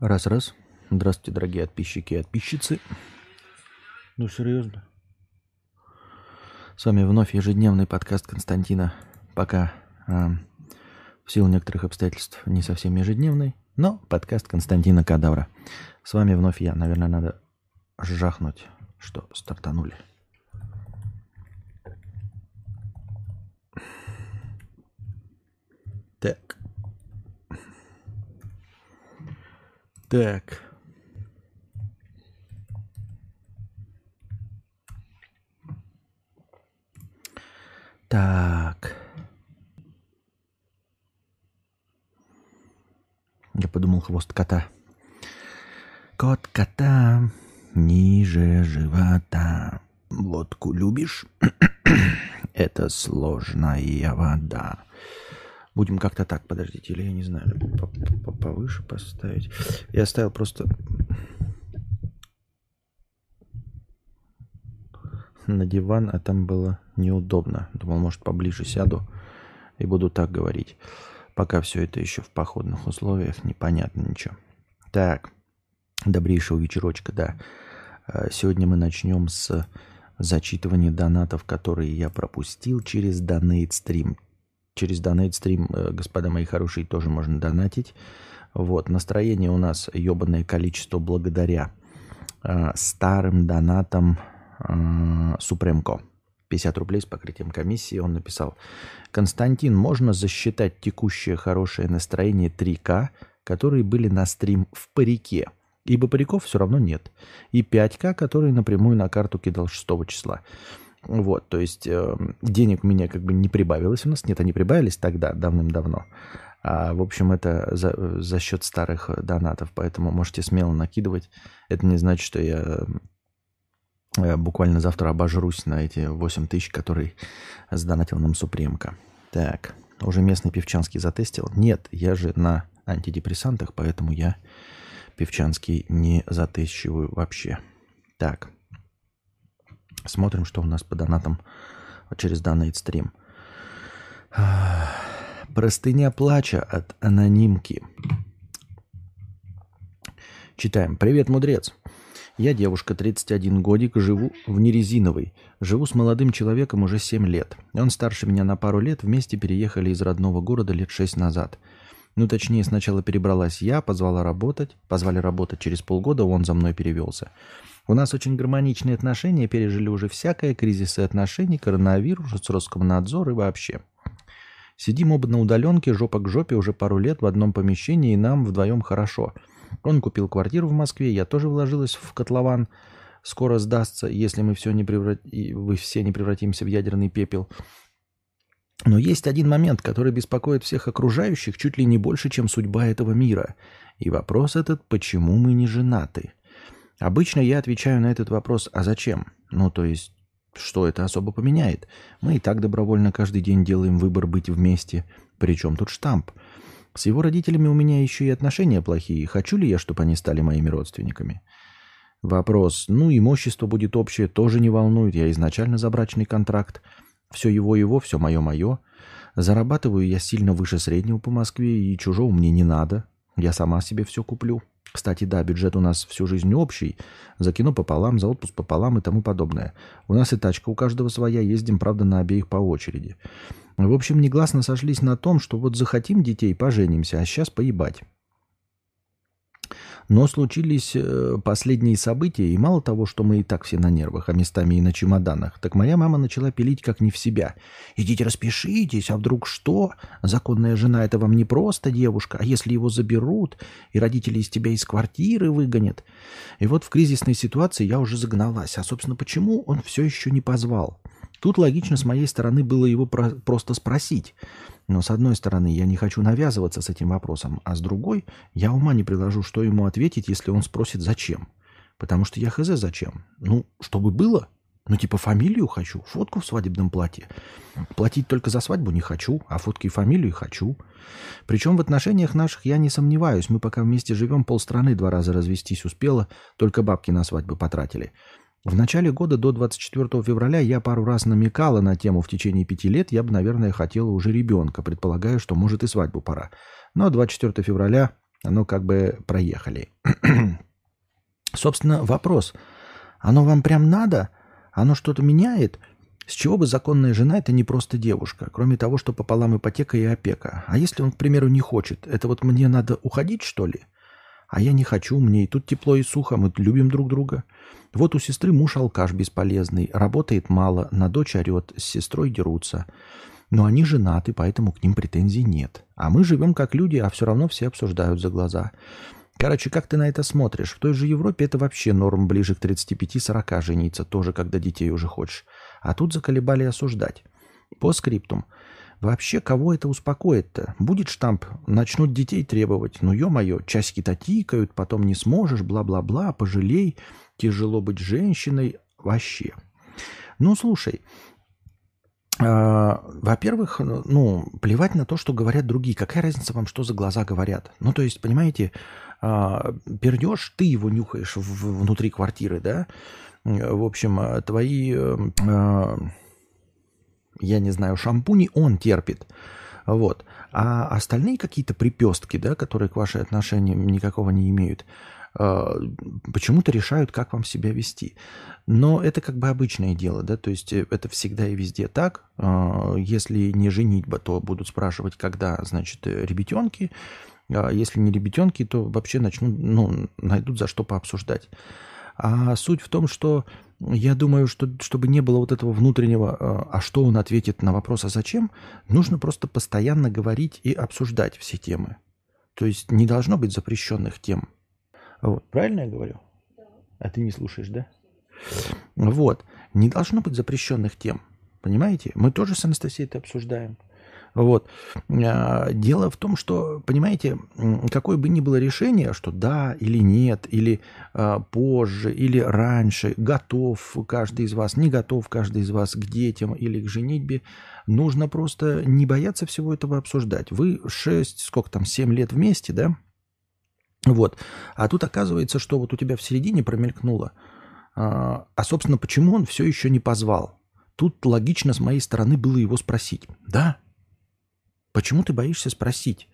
Раз-раз. Здравствуйте, дорогие подписчики и подписчицы. Ну, серьезно. С вами вновь ежедневный подкаст Константина. Пока э, в силу некоторых обстоятельств не совсем ежедневный, но подкаст Константина Кадавра. С вами вновь я. Наверное, надо жахнуть, что стартанули. Так. Так. Так. Я подумал, хвост кота. Кот кота ниже живота. Водку любишь? Это сложная вода. Будем как-то так, подождите, или я не знаю, повыше поставить. Я оставил просто на диван, а там было неудобно. Думал, может, поближе сяду и буду так говорить. Пока все это еще в походных условиях, непонятно ничего. Так, добрейшего вечерочка, да. А, сегодня мы начнем с зачитывания донатов, которые я пропустил через Donate Stream через Donate Stream, э, господа мои хорошие, тоже можно донатить. Вот, настроение у нас ебаное количество благодаря э, старым донатам э, Супремко. 50 рублей с покрытием комиссии. Он написал, Константин, можно засчитать текущее хорошее настроение 3К, которые были на стрим в парике, ибо париков все равно нет. И 5К, которые напрямую на карту кидал 6 числа. Вот, то есть э, денег меня как бы не прибавилось у нас. Нет, они прибавились тогда, давным-давно. А, в общем, это за, за счет старых донатов, поэтому можете смело накидывать. Это не значит, что я э, буквально завтра обожрусь на эти 8 тысяч, которые сдонатил нам Супремка. Так, уже местный певчанский затестил? Нет, я же на антидепрессантах, поэтому я певчанский не затещиваю вообще. Так. Смотрим, что у нас по донатам через данный стрим. Простыня плача от анонимки. Читаем. Привет, мудрец. Я девушка, 31 годик, живу в Нерезиновой. Живу с молодым человеком уже 7 лет. Он старше меня на пару лет, вместе переехали из родного города лет 6 назад. Ну, точнее, сначала перебралась я, позвала работать. Позвали работать через полгода, он за мной перевелся. У нас очень гармоничные отношения, пережили уже всякое, кризисы отношений, коронавирус, Роскомнадзор и вообще. Сидим оба на удаленке, жопа к жопе уже пару лет в одном помещении, и нам вдвоем хорошо. Он купил квартиру в Москве, я тоже вложилась в котлован. Скоро сдастся, если мы все не преврат... вы все не превратимся в ядерный пепел. Но есть один момент, который беспокоит всех окружающих чуть ли не больше, чем судьба этого мира. И вопрос этот, почему мы не женаты? Обычно я отвечаю на этот вопрос «а зачем?». Ну, то есть, что это особо поменяет? Мы и так добровольно каждый день делаем выбор быть вместе. Причем тут штамп? С его родителями у меня еще и отношения плохие. Хочу ли я, чтобы они стали моими родственниками? Вопрос. Ну, имущество будет общее, тоже не волнует. Я изначально за брачный контракт. Все его-его, все мое-мое. Зарабатываю я сильно выше среднего по Москве, и чужого мне не надо. Я сама себе все куплю. Кстати, да, бюджет у нас всю жизнь общий. За кино пополам, за отпуск пополам и тому подобное. У нас и тачка у каждого своя, ездим, правда, на обеих по очереди. В общем, негласно сошлись на том, что вот захотим детей, поженимся, а сейчас поебать. Но случились э, последние события, и мало того, что мы и так все на нервах, а местами и на чемоданах, так моя мама начала пилить как не в себя. «Идите распишитесь, а вдруг что? Законная жена – это вам не просто девушка, а если его заберут, и родители из тебя из квартиры выгонят?» И вот в кризисной ситуации я уже загналась. А, собственно, почему он все еще не позвал? Тут логично с моей стороны было его про- просто спросить. Но с одной стороны, я не хочу навязываться с этим вопросом, а с другой, я ума не приложу, что ему ответить, если он спросит «зачем?». Потому что я хз зачем? Ну, чтобы было. Ну, типа фамилию хочу, фотку в свадебном платье. Платить только за свадьбу не хочу, а фотки и фамилию хочу. Причем в отношениях наших я не сомневаюсь. Мы пока вместе живем, полстраны два раза развестись успела, только бабки на свадьбы потратили. В начале года до 24 февраля я пару раз намекала на тему в течение пяти лет, я бы, наверное, хотела уже ребенка, предполагаю, что может и свадьбу пора. Но 24 февраля Ну, как бы проехали. Собственно, вопрос. Оно вам прям надо? Оно что-то меняет? С чего бы законная жена это не просто девушка, кроме того, что пополам ипотека и опека. А если он, к примеру, не хочет, это вот мне надо уходить, что ли? А я не хочу, мне и тут тепло и сухо, мы любим друг друга. Вот у сестры муж алкаш бесполезный, работает мало, на дочь орет, с сестрой дерутся. Но они женаты, поэтому к ним претензий нет. А мы живем как люди, а все равно все обсуждают за глаза. Короче, как ты на это смотришь? В той же Европе это вообще норм ближе к 35-40 жениться, тоже когда детей уже хочешь. А тут заколебали осуждать. По скриптум. Вообще, кого это успокоит-то? Будет штамп, начнут детей требовать. Ну, ё-моё, часики-то тикают, потом не сможешь, бла-бла-бла, пожалей, тяжело быть женщиной. Вообще. Ну, слушай, а, во-первых, ну, плевать на то, что говорят другие. Какая разница вам, что за глаза говорят? Ну, то есть, понимаете, а, пердешь, ты его нюхаешь внутри квартиры, да? В общем, а, твои я не знаю, шампуни он терпит. Вот. А остальные какие-то припестки, да, которые к вашей отношениям никакого не имеют, а, почему-то решают, как вам себя вести. Но это как бы обычное дело, да, то есть э, это всегда и везде так. А, если не женитьба, то будут спрашивать, когда, значит, э, ребятенки. А если не ребятенки, то вообще начнут, ну, найдут за что пообсуждать. А суть в том, что я думаю, что чтобы не было вот этого внутреннего, а, а что он ответит на вопрос, а зачем, нужно просто постоянно говорить и обсуждать все темы. То есть не должно быть запрещенных тем. Вот. Правильно я говорю? Да. А ты не слушаешь, да? Вот. Не должно быть запрещенных тем. Понимаете? Мы тоже с Анастасией это обсуждаем. Вот. А, дело в том, что, понимаете, какое бы ни было решение, что да или нет, или а, позже, или раньше, готов каждый из вас, не готов каждый из вас к детям или к женитьбе, нужно просто не бояться всего этого обсуждать. Вы 6, сколько там, 7 лет вместе, да? Вот. А тут оказывается, что вот у тебя в середине промелькнуло. А, а собственно, почему он все еще не позвал? Тут логично с моей стороны было его спросить. Да, Почему ты боишься спросить?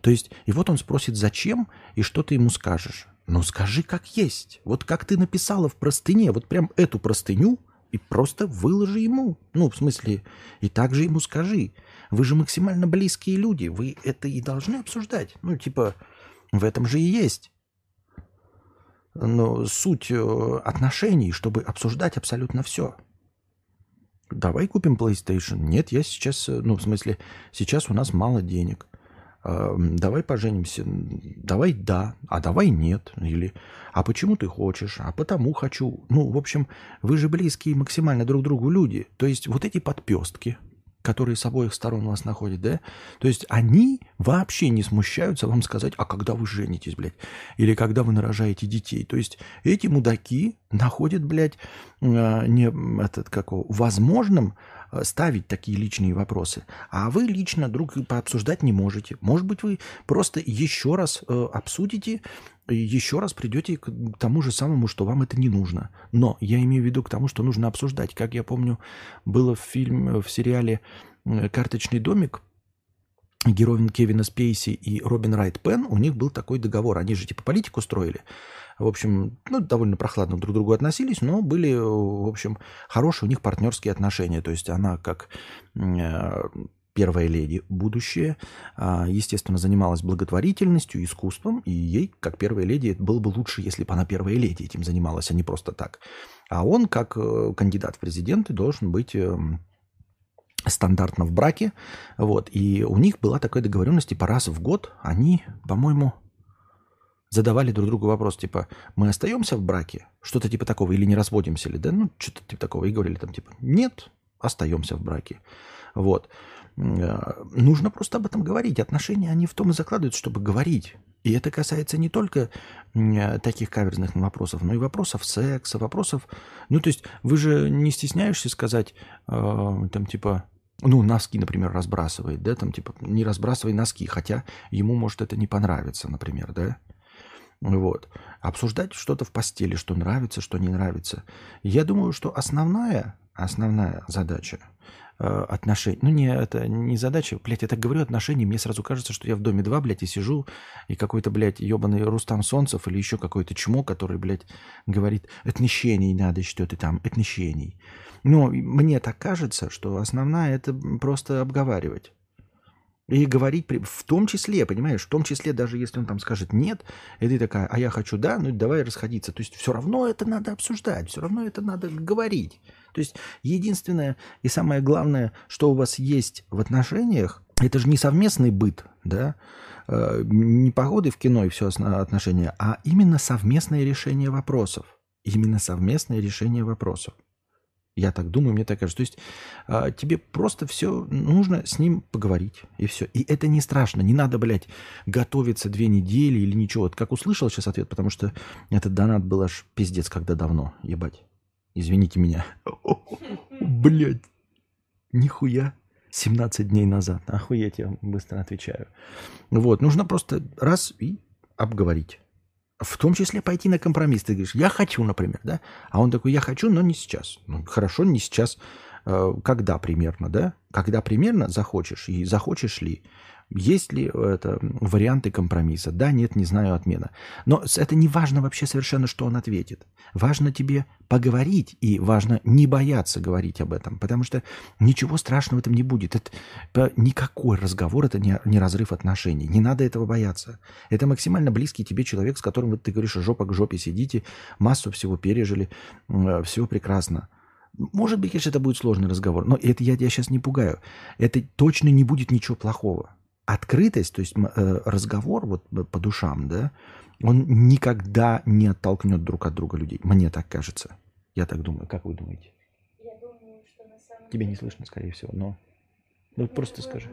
То есть, и вот он спросит, зачем, и что ты ему скажешь. Ну, скажи, как есть. Вот как ты написала в простыне, вот прям эту простыню, и просто выложи ему. Ну, в смысле, и также ему скажи. Вы же максимально близкие люди, вы это и должны обсуждать. Ну, типа, в этом же и есть. Но суть э, отношений, чтобы обсуждать абсолютно все. Давай купим PlayStation. Нет, я сейчас, э, ну, в смысле, сейчас у нас мало денег. Э, давай поженимся. Давай да, а давай нет. Или, а почему ты хочешь? А потому хочу. Ну, в общем, вы же близкие максимально друг другу люди. То есть вот эти подпестки – которые с обоих сторон вас находят, да? То есть они вообще не смущаются вам сказать, а когда вы женитесь, блядь, или когда вы нарожаете детей. То есть эти мудаки находят, блядь, а, не этот, как возможным а, ставить такие личные вопросы. А вы лично друг пообсуждать не можете. Может быть, вы просто еще раз э, обсудите еще раз придете к тому же самому, что вам это не нужно. Но я имею в виду к тому, что нужно обсуждать. Как я помню, было в фильме, в сериале э, «Карточный домик», героин Кевина Спейси и Робин Райт Пен, у них был такой договор. Они же типа политику строили. В общем, ну, довольно прохладно друг к другу относились, но были, в общем, хорошие у них партнерские отношения. То есть она как э, первая леди будущее, а, естественно, занималась благотворительностью, искусством, и ей, как первая леди, было бы лучше, если бы она первая леди этим занималась, а не просто так. А он, как э, кандидат в президенты, должен быть эм, стандартно в браке. Вот. И у них была такая договоренность, типа раз в год они, по-моему, задавали друг другу вопрос, типа, мы остаемся в браке? Что-то типа такого, или не разводимся ли? Да, ну, что-то типа такого. И говорили там, типа, нет, остаемся в браке. Вот. Нужно просто об этом говорить. Отношения, они в том и закладываются, чтобы говорить. И это касается не только таких каверзных вопросов, но и вопросов секса, вопросов... Ну, то есть вы же не стесняешься сказать, э, там, типа, ну, носки, например, разбрасывает, да, там, типа, не разбрасывай носки, хотя ему может это не понравиться, например, да. Вот. Обсуждать что-то в постели, что нравится, что не нравится. Я думаю, что основная, основная задача отношений. Ну, не, это не задача. Блядь, я так говорю отношения, мне сразу кажется, что я в доме 2, блядь, и сижу, и какой-то, блядь, ебаный Рустам Солнцев или еще какой-то чмо, который, блядь, говорит, отношений надо, что ты там, отношений. Но мне так кажется, что основная это просто обговаривать. И говорить, в том числе, понимаешь, в том числе, даже если он там скажет нет, и ты такая, а я хочу да, ну давай расходиться. То есть все равно это надо обсуждать, все равно это надо говорить. То есть единственное и самое главное, что у вас есть в отношениях, это же не совместный быт, да, э, не погоды в кино и все отношения, а именно совместное решение вопросов. Именно совместное решение вопросов. Я так думаю, мне так кажется. То есть э, тебе просто все нужно с ним поговорить, и все. И это не страшно. Не надо, блядь, готовиться две недели или ничего. Вот как услышал сейчас ответ, потому что этот донат был аж пиздец, когда давно, ебать. Извините меня. Блядь. Нихуя. 17 дней назад. Охуеть, я быстро отвечаю. Вот, нужно просто раз и обговорить в том числе пойти на компромисс. Ты говоришь, я хочу, например, да? А он такой, я хочу, но не сейчас. Ну, хорошо, не сейчас. Э, когда примерно, да? Когда примерно захочешь и захочешь ли? Есть ли это варианты компромисса? Да, нет, не знаю, отмена. Но это не важно вообще совершенно, что он ответит. Важно тебе поговорить, и важно не бояться говорить об этом, потому что ничего страшного в этом не будет. Это никакой разговор, это не, не разрыв отношений. Не надо этого бояться. Это максимально близкий тебе человек, с которым ты говоришь, жопа к жопе сидите, массу всего пережили, все прекрасно. Может быть, конечно, это будет сложный разговор, но это я тебя сейчас не пугаю. Это точно не будет ничего плохого открытость, то есть э, разговор вот по душам, да, он никогда не оттолкнет друг от друга людей. Мне так кажется. Я так думаю. Как вы думаете? Я думаю, что на самом Тебя не слышно, скорее всего, но... Ну, просто скажи.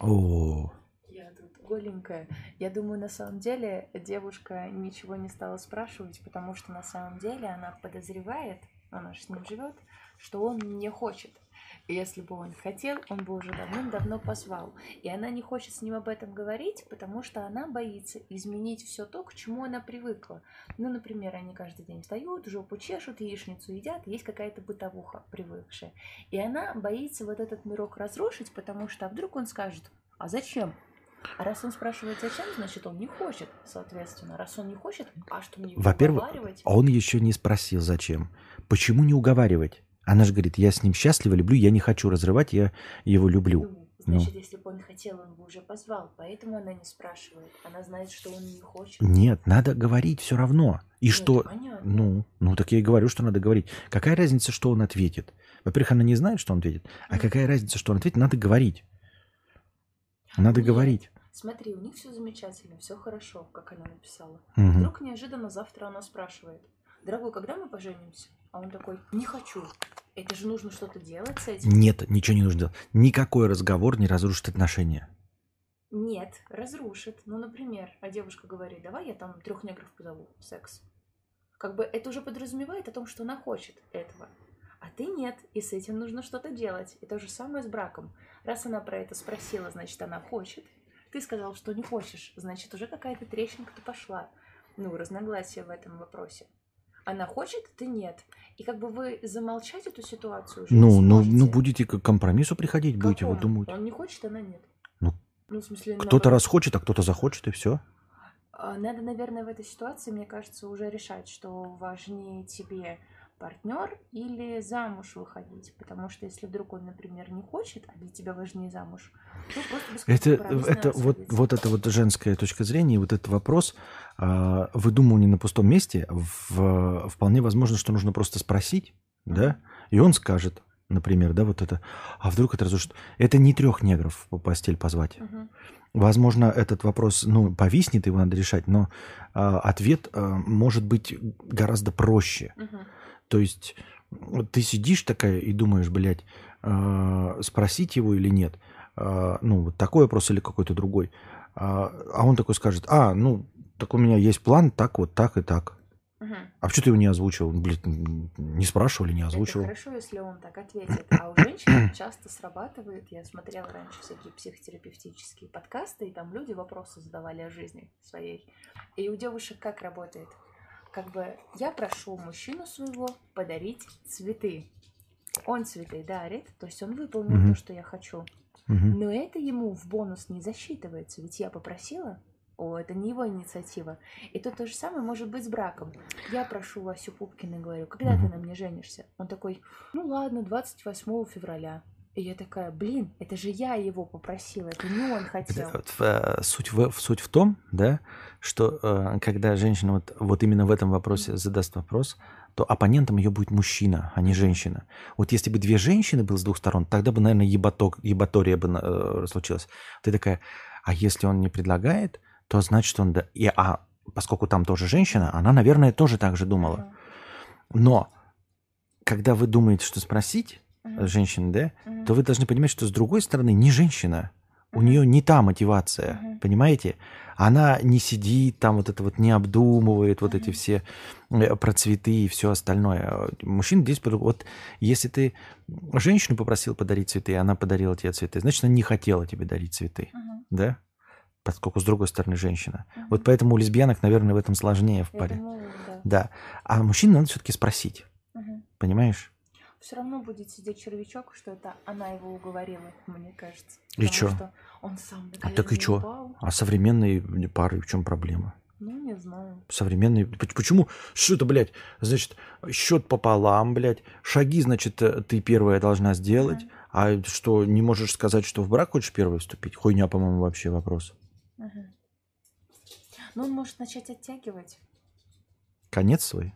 О, Я тут голенькая. Я думаю, на самом деле девушка ничего не стала спрашивать, потому что на самом деле она подозревает, она же с ним живет, что он не хочет. Если бы он хотел, он бы уже давным-давно позвал. И она не хочет с ним об этом говорить, потому что она боится изменить все то, к чему она привыкла. Ну, например, они каждый день встают, жопу чешут, яичницу едят, есть какая-то бытовуха привыкшая. И она боится вот этот мирок разрушить, потому что а вдруг он скажет, а зачем? А раз он спрашивает, зачем, значит, он не хочет, соответственно. Раз он не хочет, а что мне Во-первых, он еще не спросил, зачем. Почему не уговаривать? Она же говорит, я с ним счастлива, люблю, я не хочу разрывать, я его люблю. Ну, значит, ну. если бы он хотел, он бы уже позвал. Поэтому она не спрашивает. Она знает, что он не хочет. Нет, надо говорить все равно. И Нет, что... Понятно. Ну, ну, так я и говорю, что надо говорить. Какая разница, что он ответит? Во-первых, она не знает, что он ответит. А какая разница, что он ответит? Надо говорить. Надо Нет. говорить. Смотри, у них все замечательно, все хорошо, как она написала. Угу. Вдруг неожиданно завтра она спрашивает, дорогой, когда мы поженимся? А он такой, не хочу. Это же нужно что-то делать с этим. Нет, ничего не нужно делать. Никакой разговор не разрушит отношения. Нет, разрушит. Ну, например, а девушка говорит, давай я там трех негров позову секс. Как бы это уже подразумевает о том, что она хочет этого. А ты нет, и с этим нужно что-то делать. И то же самое с браком. Раз она про это спросила, значит, она хочет. Ты сказал, что не хочешь, значит, уже какая-то трещинка-то пошла. Ну, разногласия в этом вопросе. Она хочет, ты нет. И как бы вы замолчать эту ситуацию уже ну, ну, ну, будете к компромиссу приходить, Какому? будете вы думать. Он не хочет, она нет. Ну, ну в смысле, кто-то раз хочет, а кто-то захочет, и все. А, надо, наверное, в этой ситуации, мне кажется, уже решать, что важнее тебе партнер или замуж выходить. Потому что если вдруг он, например, не хочет, а для тебя важнее замуж, то просто Это, это вот, вот это вот женская точка зрения, вот этот вопрос э, выдумывания на пустом месте, в, вполне возможно, что нужно просто спросить, mm-hmm. да, и он скажет, например, да, вот это, а вдруг это разрушит. Это не трех негров по постель позвать. Угу. Возможно, этот вопрос, ну, повиснет, его надо решать, но э, ответ э, может быть гораздо проще. Угу. То есть ты сидишь такая и думаешь, блядь, э, спросить его или нет. Э, ну, вот такой вопрос или какой-то другой. Э, а он такой скажет, а, ну, так у меня есть план, так вот, так и так. Угу. А почему ты его не озвучил? Блин, не спрашивали, не озвучил. Это хорошо, если он так ответит. А у женщин часто срабатывает. Я смотрела раньше всякие психотерапевтические подкасты, и там люди вопросы задавали о жизни своей. И у девушек как работает? Как бы я прошу мужчину своего подарить цветы. Он цветы дарит, то есть он выполнил Мгм. то, что я хочу. Мгм. Но это ему в бонус не засчитывается, ведь я попросила. О, это не его инициатива. И тут то же самое может быть с браком. Я прошу Васю Пупкина говорю, когда ты Мгм. на мне женишься? Он такой, ну ладно, 28 февраля. И я такая, блин, это же я его попросила, это не он хотел. Вот, э, суть, в, суть в том, да, что э, когда женщина вот, вот именно в этом вопросе задаст вопрос, то оппонентом ее будет мужчина, а не женщина. Вот если бы две женщины было с двух сторон, тогда бы, наверное, ебаток, ебатория бы э, случилась. Ты такая, а если он не предлагает, то значит, он... Да, и, а поскольку там тоже женщина, она, наверное, тоже так же думала. Но когда вы думаете, что спросить Мгм. женщины, да, Мгм. то вы должны понимать, что с другой стороны не женщина. У нее не та мотивация, Мгм. понимаете? Она не сидит там вот это вот, не обдумывает вот эти все все про цветы и все остальное. Мужчина здесь, вот если ты женщину попросил подарить цветы, и она подарила тебе цветы, значит, она не хотела тебе дарить цветы, Мгм. да? Поскольку с другой стороны женщина. Мгм. Вот поэтому у лесбиянок, наверное, в этом сложнее в паре. думаю, да. Да. А мужчине надо все-таки спросить, понимаешь? Все равно будет сидеть червячок, что это она его уговорила, мне кажется. И чё? что он сам А так и упал. А современные пары в чем проблема? Ну, не знаю. Современные... Поч- Почему? Что это, блядь? Значит, счет пополам, блядь. Шаги, значит, э, ты первая должна сделать. А что, не можешь сказать, что в брак хочешь первой вступить? Хуйня, по-моему, вообще вопрос. Мгм. Ну, он может начать оттягивать. Конец свой?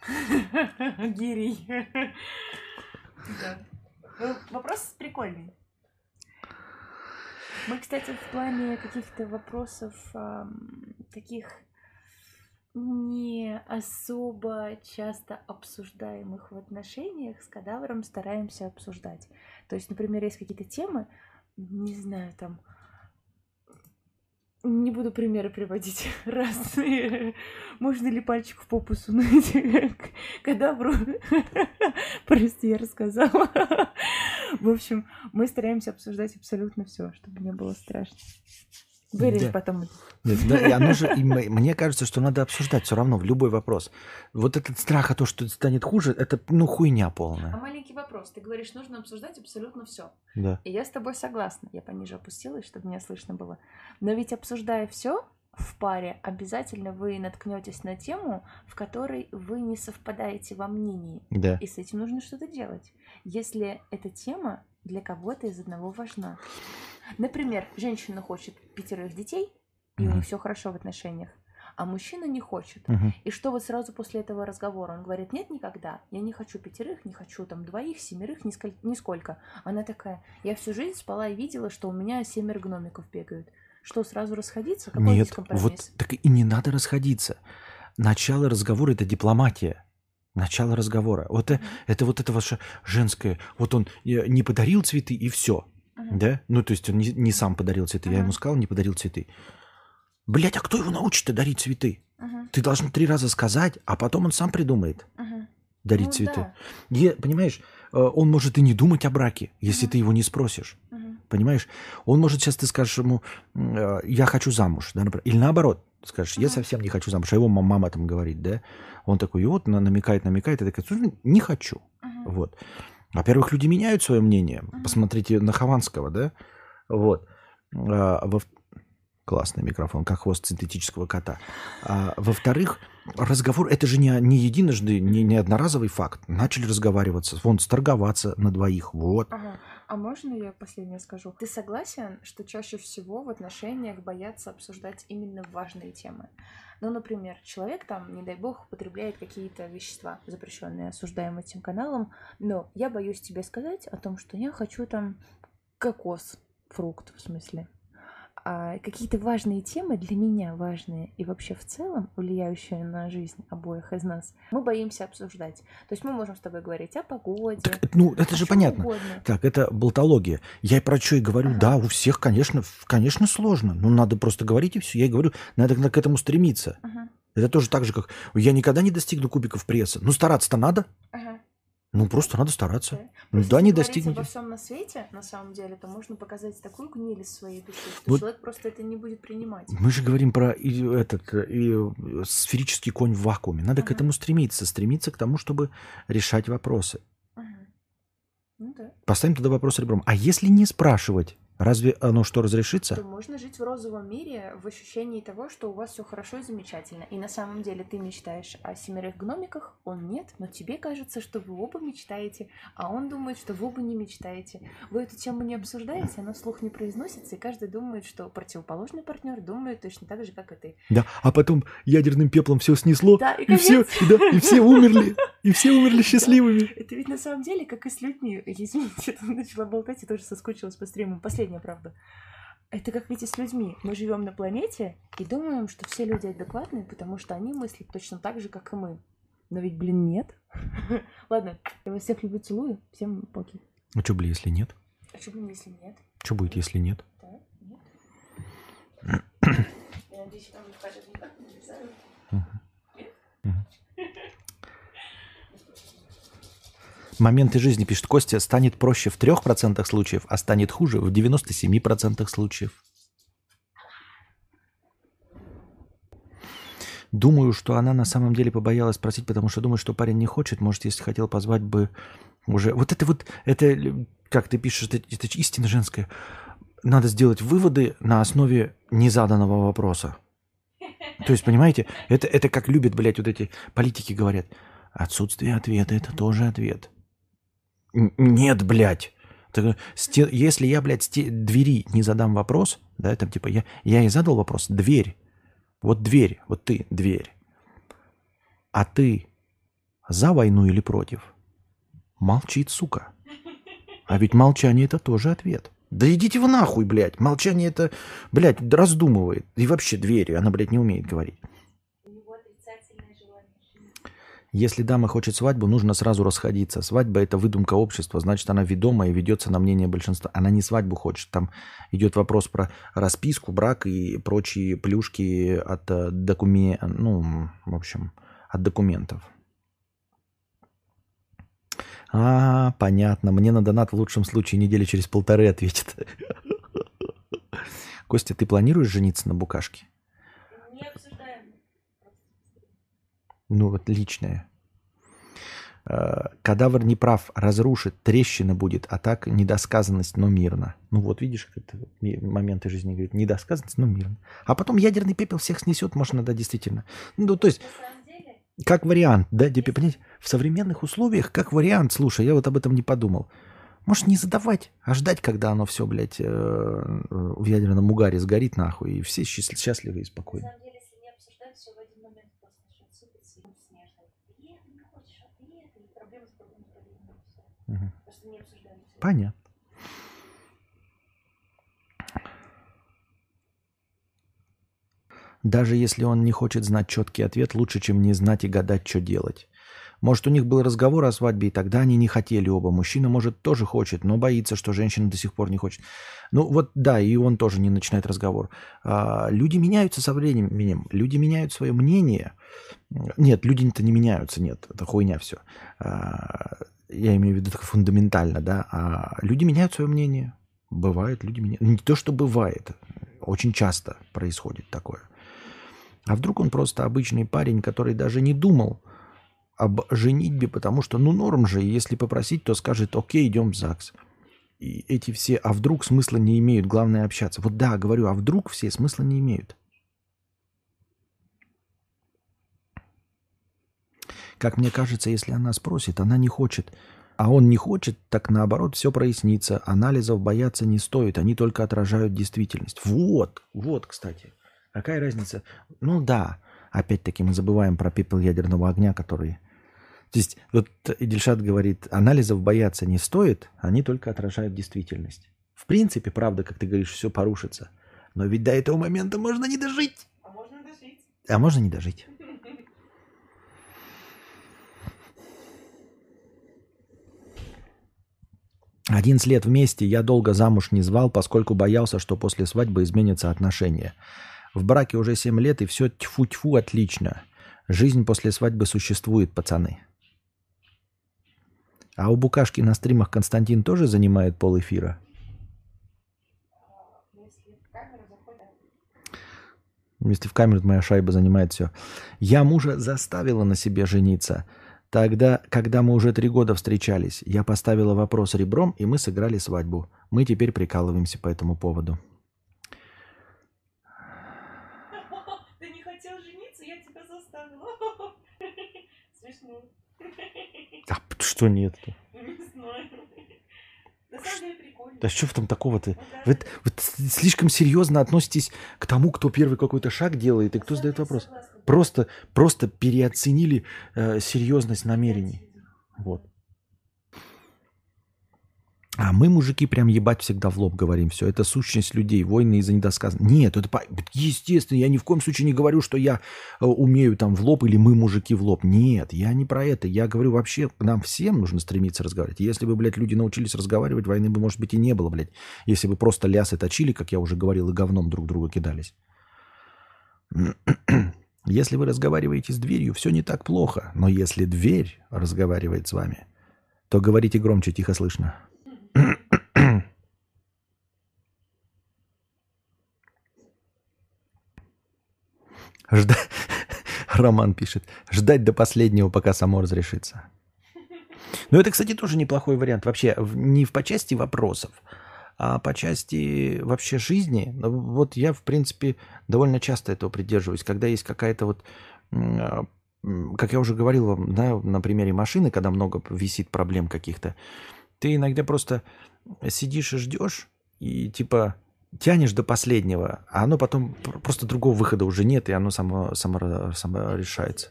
Гирей. Да. Ну, Вопрос прикольный. Мы, кстати, в плане каких-то вопросов таких не особо часто обсуждаемых в отношениях с кадавром стараемся обсуждать. То есть, например, есть какие-то темы, не знаю, там, не буду примеры приводить разные. Можно ли пальчик в попу сунуть к кадавру? Прости, я рассказала. В общем, мы стараемся обсуждать абсолютно все, чтобы не было страшно. Вырежь Да. потом. Нет, да, и оно же, и мне кажется, что надо обсуждать все равно в любой вопрос. Вот этот страх о том, что станет хуже, это ну хуйня А полная. маленький вопрос. Ты говоришь, нужно обсуждать абсолютно все. Да. И я с тобой согласна. Я пониже опустилась, чтобы меня слышно было. Но ведь обсуждая все в паре, обязательно вы наткнетесь на тему, в которой вы не совпадаете во мнении. Да. И с этим нужно что-то делать. Если эта тема для кого-то из одного важна. Например, женщина хочет пятерых детей, и у них все хорошо в отношениях, а мужчина не хочет. Мгм. И что вот сразу после этого разговора? Он говорит, нет, никогда. Я не хочу пятерых, не хочу там двоих, семерых, нисколь- нисколько. Она такая, я всю жизнь спала и видела, что у меня семеро гномиков бегают. Что, сразу расходиться? Какой Нет, вот так и не надо расходиться. Начало разговора это дипломатия. Начало разговора. Вот э- Мгм. это вот это ваше женское. Вот он э, не подарил цветы и все. Да? Ну, то есть он не, не сам подарил цветы. Я Ага. ему сказал, не подарил цветы. Блять, а кто его научит дарить цветы? Мгм. Ты должен три раза сказать, а потом он сам придумает Мгм. дарить Ну цветы. да. Е- понимаешь, э, он может и не думать о браке, если Мгм. ты его не спросишь. Мгм. Понимаешь? Он может сейчас ты скажешь ему, э, я хочу замуж, да, например. Или наоборот, скажешь, я Ага. совсем не хочу замуж, а его ма- мама там говорит, да. Он такой, и вот на- намекает, намекает, и такая, «Слушай, не хочу. Вот. Во-первых, люди меняют свое мнение. Посмотрите на Хованского, да? Вот. А, во- Классный микрофон, как хвост синтетического кота. А, во-вторых, разговор это же не, не единожды, не, не одноразовый факт. Начали разговариваться, вон, сторговаться на двоих. Вот. Ага. А можно я последнее скажу? Ты согласен, что чаще всего в отношениях боятся обсуждать именно важные темы? Ну, например, человек там, не дай бог, употребляет какие-то вещества, запрещенные, осуждаемые этим каналом, но я боюсь тебе сказать о том, что я хочу там кокос, фрукт в смысле. А какие-то важные темы для меня важные и вообще в целом влияющие на жизнь обоих из нас, мы боимся обсуждать. То есть мы можем с тобой говорить о погоде, Так, ну, это же понятно. угодно. Так, это болтология. Я и про что и говорю. Ага. Да, у всех, конечно, конечно, сложно. Но надо просто говорить и все. Я и говорю, надо к к этому стремиться. Ага, Это тоже так же, как я никогда не достигну кубиков пресса. Ну, стараться-то надо. ага. Ну, просто надо стараться. Да. Ну, да, не достигнете. обо всем на свете, на самом деле, то можно показать такую гниль своей души, что Вот- человек просто это не будет принимать. Мы же говорим про и этот э, и э, сферический конь в вакууме. Надо к Ага. этому стремиться. Стремиться к тому, чтобы решать вопросы. Мгм. Ну да. Поставим тогда вопрос ребром. А если не спрашивать, разве оно что, разрешится? То можно жить в розовом мире в ощущении того, что у вас все хорошо и замечательно. И на самом деле ты мечтаешь о семерых гномиках, он нет, но тебе кажется, что вы оба мечтаете, а он думает, что вы оба не мечтаете. Вы эту тему не обсуждаете, она вслух не произносится, и каждый думает, что противоположный партнер думает точно так же, как и ты. Да, а потом ядерным пеплом все снесло, Да, и и все, да, и все умерли, и все умерли счастливыми. Это ведь на самом деле, как и с людьми. Извините, начала болтать и тоже соскучилась по стримам. Последняя правда. Это как ведь и с людьми. Мы живем на планете и думаем, что все люди адекватные, потому что они мыслят точно так же, как и мы. Но ведь, блин, нет. Ладно, я вас всех люблю, целую. Всем поки. А что, блин, если нет? А что, блин, если нет? Что будет, если нет? Да? Нет? Я надеюсь, там будет каждый никак не Моменты жизни, пишет Костя, станет проще в 3% случаев, а станет хуже в 97% случаев. Думаю, что она на самом деле побоялась спросить, потому что думает, что парень не хочет. Может, если хотел позвать бы уже... Вот это вот, это, как ты пишешь, это, это истина женская. Надо сделать выводы на основе незаданного вопроса. То есть, понимаете, это, это как любят, блядь, вот эти политики говорят. Отсутствие ответа – это тоже ответ. Нет, блядь. Так, сте- Если я, блядь, сте- двери не задам вопрос, да, там типа я, я ей задал вопрос, дверь, вот дверь, вот ты, дверь, а ты за войну или против? Молчит, сука. А ведь молчание это тоже ответ. Да идите вы нахуй, блядь. Молчание это, блядь, раздумывает. И вообще двери, она, блядь, не умеет говорить. У него отрицательное желание жениться. Если дама хочет свадьбу, нужно сразу расходиться. Свадьба – это выдумка общества, значит, она ведома и ведется на мнение большинства. Она не свадьбу хочет. Там идет вопрос про расписку, брак и прочие плюшки от документов, ну, в общем, от документов. А, понятно. Мне на донат в лучшем случае недели через полторы ответит. Костя, ты планируешь жениться на букашке? Не обсуждаем. Ну, вот личное. Э, Кадавр не прав, разрушит, трещина будет, а так недосказанность, но мирно. Ну вот, видишь, это моменты жизни говорит, недосказанность, но мирно. А потом ядерный пепел всех снесет, можно, да, действительно. Ну, то есть, как вариант, да, Депи, понимаете, в современных условиях, как вариант, слушай, я вот об этом не подумал. Может, не задавать, а ждать, когда оно все, блядь, э, в ядерном угаре сгорит нахуй, и все счаст- счастливы и спокойны. самом деле, если не обсуждать, все в один момент просто начнет сыпаться и снежно. Ты это не хочешь, а ты это, и проблема с проблемой, с проблемой, и всё. Мгм. Просто не обсуждали. всё. Понятно. Даже если он не хочет знать четкий ответ, лучше, чем не знать и гадать, что делать. Может, у них был разговор о свадьбе, и тогда они не хотели оба. Мужчина, может, тоже хочет, но боится, что женщина до сих пор не хочет. Ну вот да, и он тоже не начинает разговор. А, люди меняются со временем, люди меняют свое мнение. Нет, люди-то не меняются, нет, это хуйня все. Я имею в виду так фундаментально, да. А люди меняют свое мнение. Бывает, люди меняют. Не то, что бывает, очень часто происходит такое. А вдруг он просто обычный парень, который даже не думал об женитьбе, потому что, ну, норм же, если попросить, то скажет, окей, идем в ЗАГС. И эти все, а вдруг смысла не имеют, главное общаться. Вот да, говорю, а вдруг все смысла не имеют. Как мне кажется, если она спросит, она не хочет, а он не хочет, так наоборот все прояснится. Анализов бояться не стоит, они только отражают действительность. Вот, вот, кстати. Какая разница? Ну да, опять-таки мы забываем про пепел ядерного огня, который... То есть вот Идельшат говорит, анализов бояться не стоит, они только отражают действительность. В принципе, правда, как ты говоришь, все порушится. Но ведь до этого момента можно не дожить. А можно дожить? А можно не дожить. 11 лет вместе я долго замуж не звал, поскольку боялся, что после свадьбы изменятся отношения. В браке уже 7 лет, и все тьфу-тьфу отлично. Жизнь после свадьбы существует, пацаны. А у Букашки на стримах Константин тоже занимает пол эфира? Если в камеру моя шайба занимает все. Я мужа заставила на себе жениться. Тогда, когда мы уже три года встречались, я поставила вопрос ребром, и мы сыграли свадьбу. Мы теперь прикалываемся по этому поводу. Ты не хотел жениться, я тебя заставила. Смешно. А что нет-то? Не знаю. На самом деле. Да что в том такого-то? Вы, вы слишком серьезно относитесь к тому, кто первый какой-то шаг делает, и кто задает вопрос. Просто, просто переоценили э, серьезность намерений. Вот. А мы, мужики, прям ебать всегда в лоб говорим. Все, это сущность людей, войны из-за недосказанности. Нет, это по- естественно. Я ни в коем случае не говорю, что я э, умею там в лоб или мы, мужики, в лоб. Нет, я не про это. Я говорю вообще, нам всем нужно стремиться разговаривать. Если бы, блядь, люди научились разговаривать, войны бы, может быть, и не было, блядь. Если бы просто лясы точили, как я уже говорил, и говном друг друга кидались. Если вы разговариваете с дверью, все не так плохо. Но если дверь разговаривает с вами, то говорите громче, тихо слышно. Жда- Роман пишет. Ждать до последнего, пока само разрешится. Ну, это, кстати, тоже неплохой вариант. Вообще, не по части вопросов, а по части вообще жизни. Ну, Вот я, в принципе, довольно часто этого придерживаюсь. Когда есть какая-то вот, а, как я уже говорил вам, да, на примере машины, когда много висит проблем каких-то, ты иногда просто сидишь и ждешь, и типа тянешь до последнего, а оно потом пр- просто другого выхода уже нет, и оно само, само, само решается.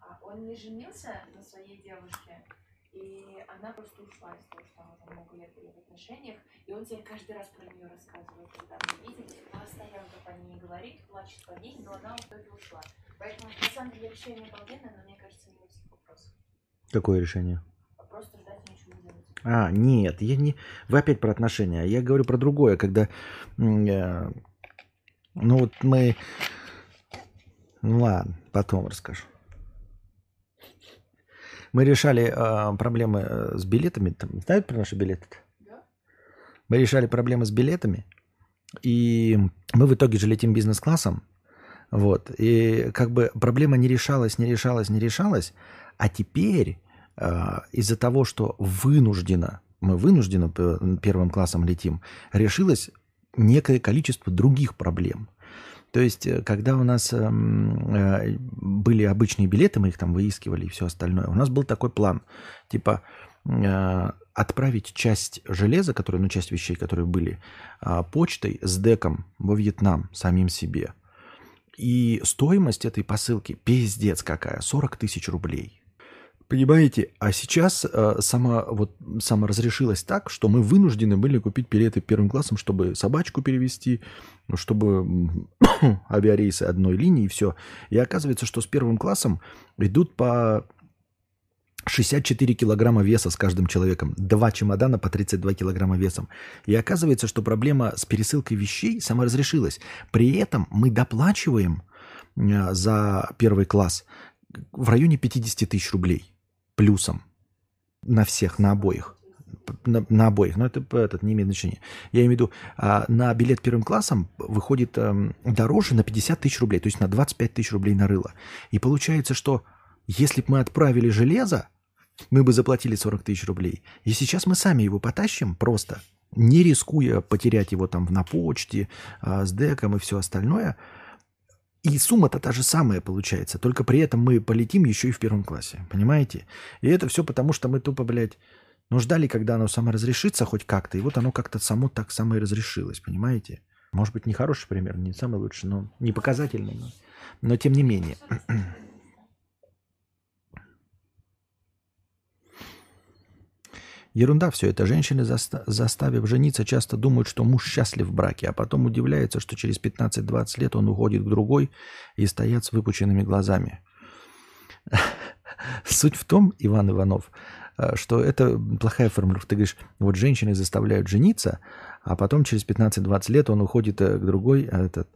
А, Он не женился на своей девушке, и она просто ушла из того, что она там много лет были в отношениях, и он теперь каждый раз про нее рассказывает, когда мы видим, постоянно по ней говорит, плачет по ней, но она в итоге ушла. Поэтому, на самом деле, решение обалденное, но мне кажется, не у всех вопросов. Какое решение? Просто ждать ничего. А, нет, я не... Вы опять про отношения. Я говорю про другое, когда... Ну вот мы... Ну ладно, потом расскажу. Мы решали э, проблемы э, с билетами. Там, знают про наши билеты? Да? Мы решали проблемы с билетами, и мы в итоге же летим бизнес-классом. Вот. И как бы проблема не решалась, не решалась, не решалась. А теперь из-за того, что вынуждено, мы вынужденно первым классом летим, решилось некое количество других проблем. То есть, э, когда у нас эм, э, были обычные билеты, мы их там выискивали и все остальное, у нас был такой план. Типа э, отправить часть железа, которые, ну, часть вещей, которые были, почтой с деком во Вьетнам самим себе. И стоимость этой посылки пиздец какая, 40 тысяч рублей. Понимаете, а сейчас э, сама, вот, саморазрешилось так, что мы вынуждены были купить билеты первым классом, чтобы собачку перевести, чтобы авиарейсы одной линии и все. И оказывается, что с первым классом идут по 64 килограмма веса с каждым человеком. Два чемодана по 32 килограмма весом. И оказывается, что проблема с пересылкой вещей саморазрешилась. При этом мы доплачиваем э, за первый класс в районе 50 тысяч рублей плюсом на всех, на обоих. На, на обоих, но это этот, не имеет значения. Я имею в виду, а, на билет первым классом выходит эм, дороже на 50 тысяч рублей, то есть на 25 тысяч рублей нарыло. И получается, что если бы мы отправили железо, мы бы заплатили 40 тысяч рублей. И сейчас мы сами его потащим просто, не рискуя потерять его там на почте, а, с деком и все остальное. И сумма-то та же самая получается, только при этом мы полетим еще и в первом классе, понимаете? И это все потому, что мы тупо, блядь, ну ждали, когда оно само разрешится хоть как-то, и вот оно как-то само так само и разрешилось, понимаете? Может быть, не хороший пример, не самый лучший, но не показательный, но, но тем не менее. Ерунда все это. Женщины, заста- заставив жениться, часто думают, что муж счастлив в браке, а потом удивляются, что через 15-20 лет он уходит к другой и стоят с выпученными глазами. Суть в том, Иван Иванов, э, что это плохая формулировка. Ты говоришь, вот женщины заставляют жениться, а потом через 15-20 лет он уходит э, к другой. Этот,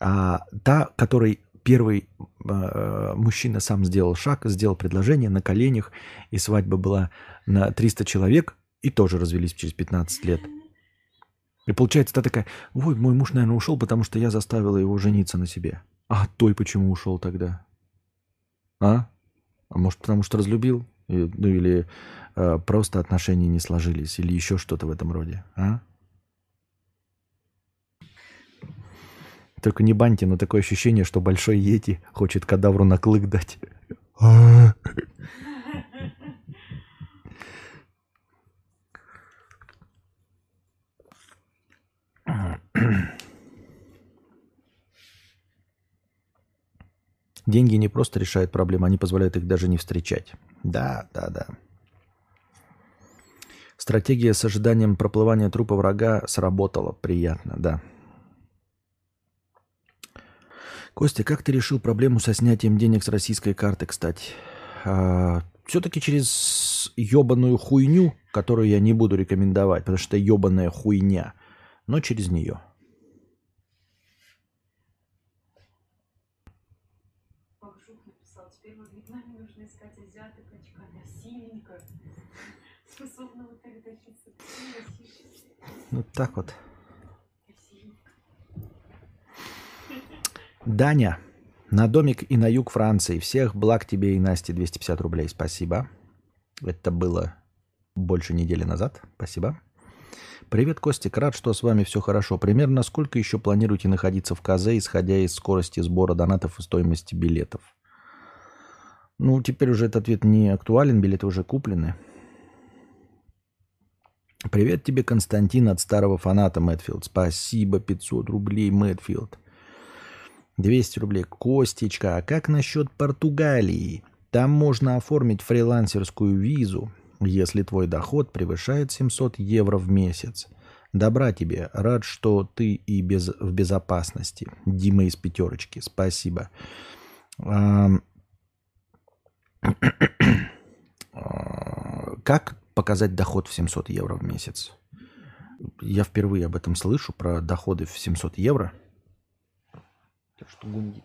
а та, которой первый э, мужчина сам сделал шаг, сделал предложение на коленях, и свадьба была на 300 человек, и тоже развелись через 15 лет. И получается, та такая, ой, мой муж, наверное, ушел, потому что я заставила его жениться на себе. А той почему ушел тогда? А? А может, потому что разлюбил? Ну или э, просто отношения не сложились, или еще что-то в этом роде, а? Только не баньте, но такое ощущение, что большой Йети хочет кадавру на клык дать. Деньги не просто решают проблемы, они позволяют их даже не встречать. Да, да, да. Стратегия с ожиданием проплывания трупа врага сработала. Приятно, да. Костя, как ты решил проблему со снятием денег с российской карты, кстати? А, все-таки через ебаную хуйню, которую я не буду рекомендовать, потому что это ебаная хуйня, но через нее. Вот так вот. Даня, на домик и на юг Франции. Всех благ тебе и Насте 250 рублей. Спасибо. Это было больше недели назад. Спасибо. Привет, Костик. Рад, что с вами все хорошо. Примерно сколько еще планируете находиться в КЗ, исходя из скорости сбора донатов и стоимости билетов? Ну, теперь уже этот ответ не актуален, билеты уже куплены. Привет тебе, Константин, от старого фаната Мэтфилд. Спасибо, 500 рублей, Мэтфилд. 200 рублей. Костечка, а как насчет Португалии? Там можно оформить фрилансерскую визу, если твой доход превышает 700 евро в месяц. Добра тебе. Рад, что ты и без, в безопасности. Дима из пятерочки. Спасибо. Как показать доход в 700 евро в месяц? Я впервые об этом слышу, про доходы в 700 евро – так что гундит.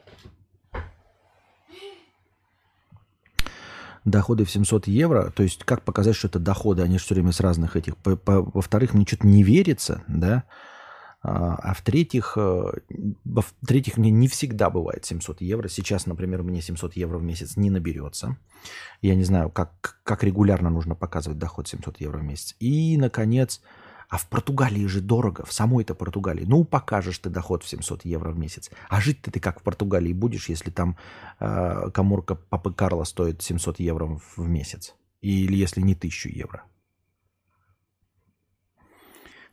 Доходы в 700 евро, то есть как показать, что это доходы, они же все время с разных этих. Во-вторых, мне что-то не верится, да, а, а в-третьих, э, в-третьих, мне не всегда бывает 700 евро. Сейчас, например, мне 700 евро в месяц не наберется. Я не знаю, как, как регулярно нужно показывать доход 700 евро в месяц. И, наконец, а в Португалии же дорого, в самой-то Португалии. Ну, покажешь ты доход в 700 евро в месяц. А жить-то ты как в Португалии будешь, если там э, коморка Папы Карла стоит 700 евро в месяц? Или если не 1000 евро?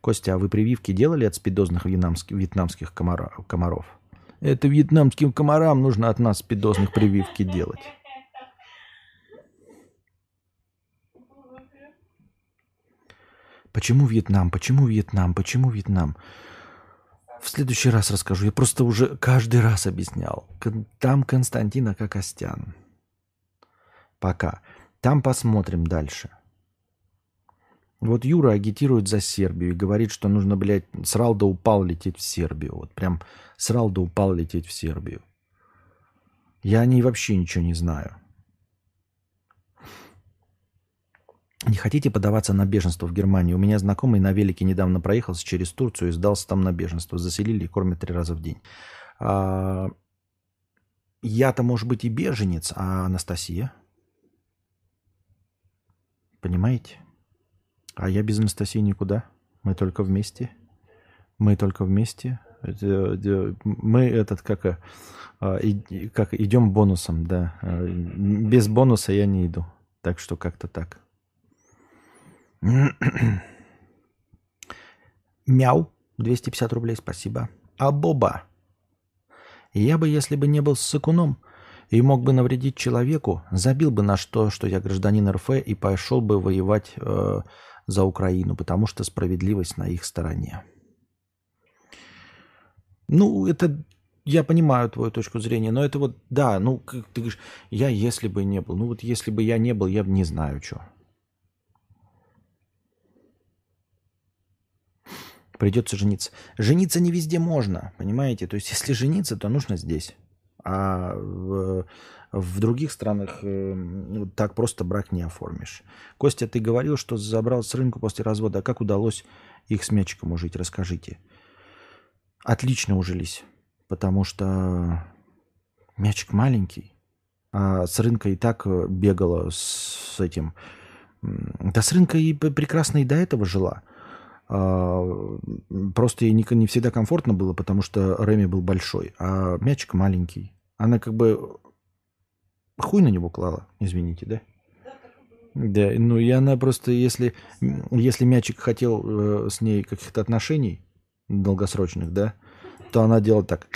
Костя, а вы прививки делали от спидозных вьетнамских, комаров? Это вьетнамским комарам нужно от нас спидозных прививки делать. Почему Вьетнам? Почему Вьетнам? Почему Вьетнам? В следующий раз расскажу. Я просто уже каждый раз объяснял. Там Константина Кокостян. Пока. Там посмотрим дальше. Вот Юра агитирует за Сербию и говорит, что нужно, блядь, срал да упал лететь в Сербию. Вот прям срал да упал лететь в Сербию. Я о ней вообще ничего не знаю. Не хотите подаваться на беженство в Германию? У меня знакомый на велике недавно проехался через Турцию и сдался там на беженство. Заселили и кормят три раза в день. А... Я-то, может быть, и беженец, а Анастасия? Понимаете? А я без Анастасии никуда. Мы только вместе. Мы только вместе. Мы этот как, а, как идем бонусом, да. А, без бонуса я не иду. Так что как-то так. Мяу, 250 рублей, спасибо. А Боба? Я бы, если бы не был сыкуном и мог бы навредить человеку, забил бы на что, что я гражданин РФ и пошел бы воевать э, за Украину, потому что справедливость на их стороне. Ну, это я понимаю твою точку зрения, но это вот, да, ну, как ты говоришь, я если бы не был, ну вот если бы я не был, я бы не знаю, что. Придется жениться. Жениться не везде можно, понимаете? То есть, если жениться, то нужно здесь. А в, в других странах э, так просто брак не оформишь. Костя, ты говорил, что забрал с рынка после развода. А как удалось их с мячиком ужить? Расскажите. Отлично ужились, потому что мячик маленький, а с рынка и так бегала с этим. Да с рынка и прекрасно и до этого жила. А, просто ей не, не всегда комфортно было, потому что Реми был большой, а мячик маленький. Она как бы хуй на него клала, извините, да? Да, ну и она просто, если, если мячик хотел э, с ней каких-то отношений долгосрочных, да, то она делала так.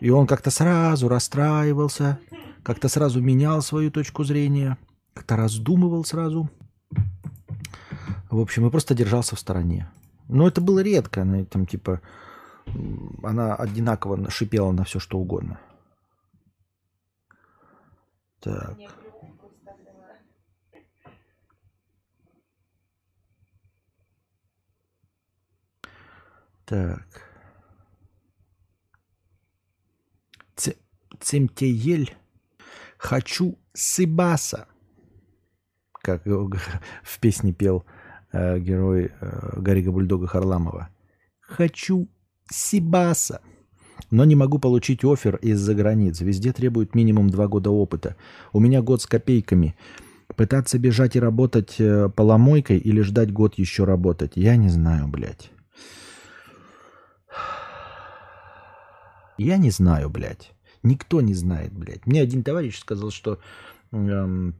И он как-то сразу расстраивался, как-то сразу менял свою точку зрения, как-то раздумывал сразу. В общем, и просто держался в стороне. Но это было редко. Она там типа она одинаково шипела на все, что угодно. Так. Так. Цемтеель. Хочу сыбаса. Как в песне пел э, герой э, Бульдога Харламова. Хочу Сибаса. Но не могу получить офер из-за границ. Везде требуют минимум два года опыта. У меня год с копейками. Пытаться бежать и работать э, поломойкой или ждать год еще работать? Я не знаю, блядь. Я не знаю, блядь. Никто не знает, блядь. Мне один товарищ сказал, что эм,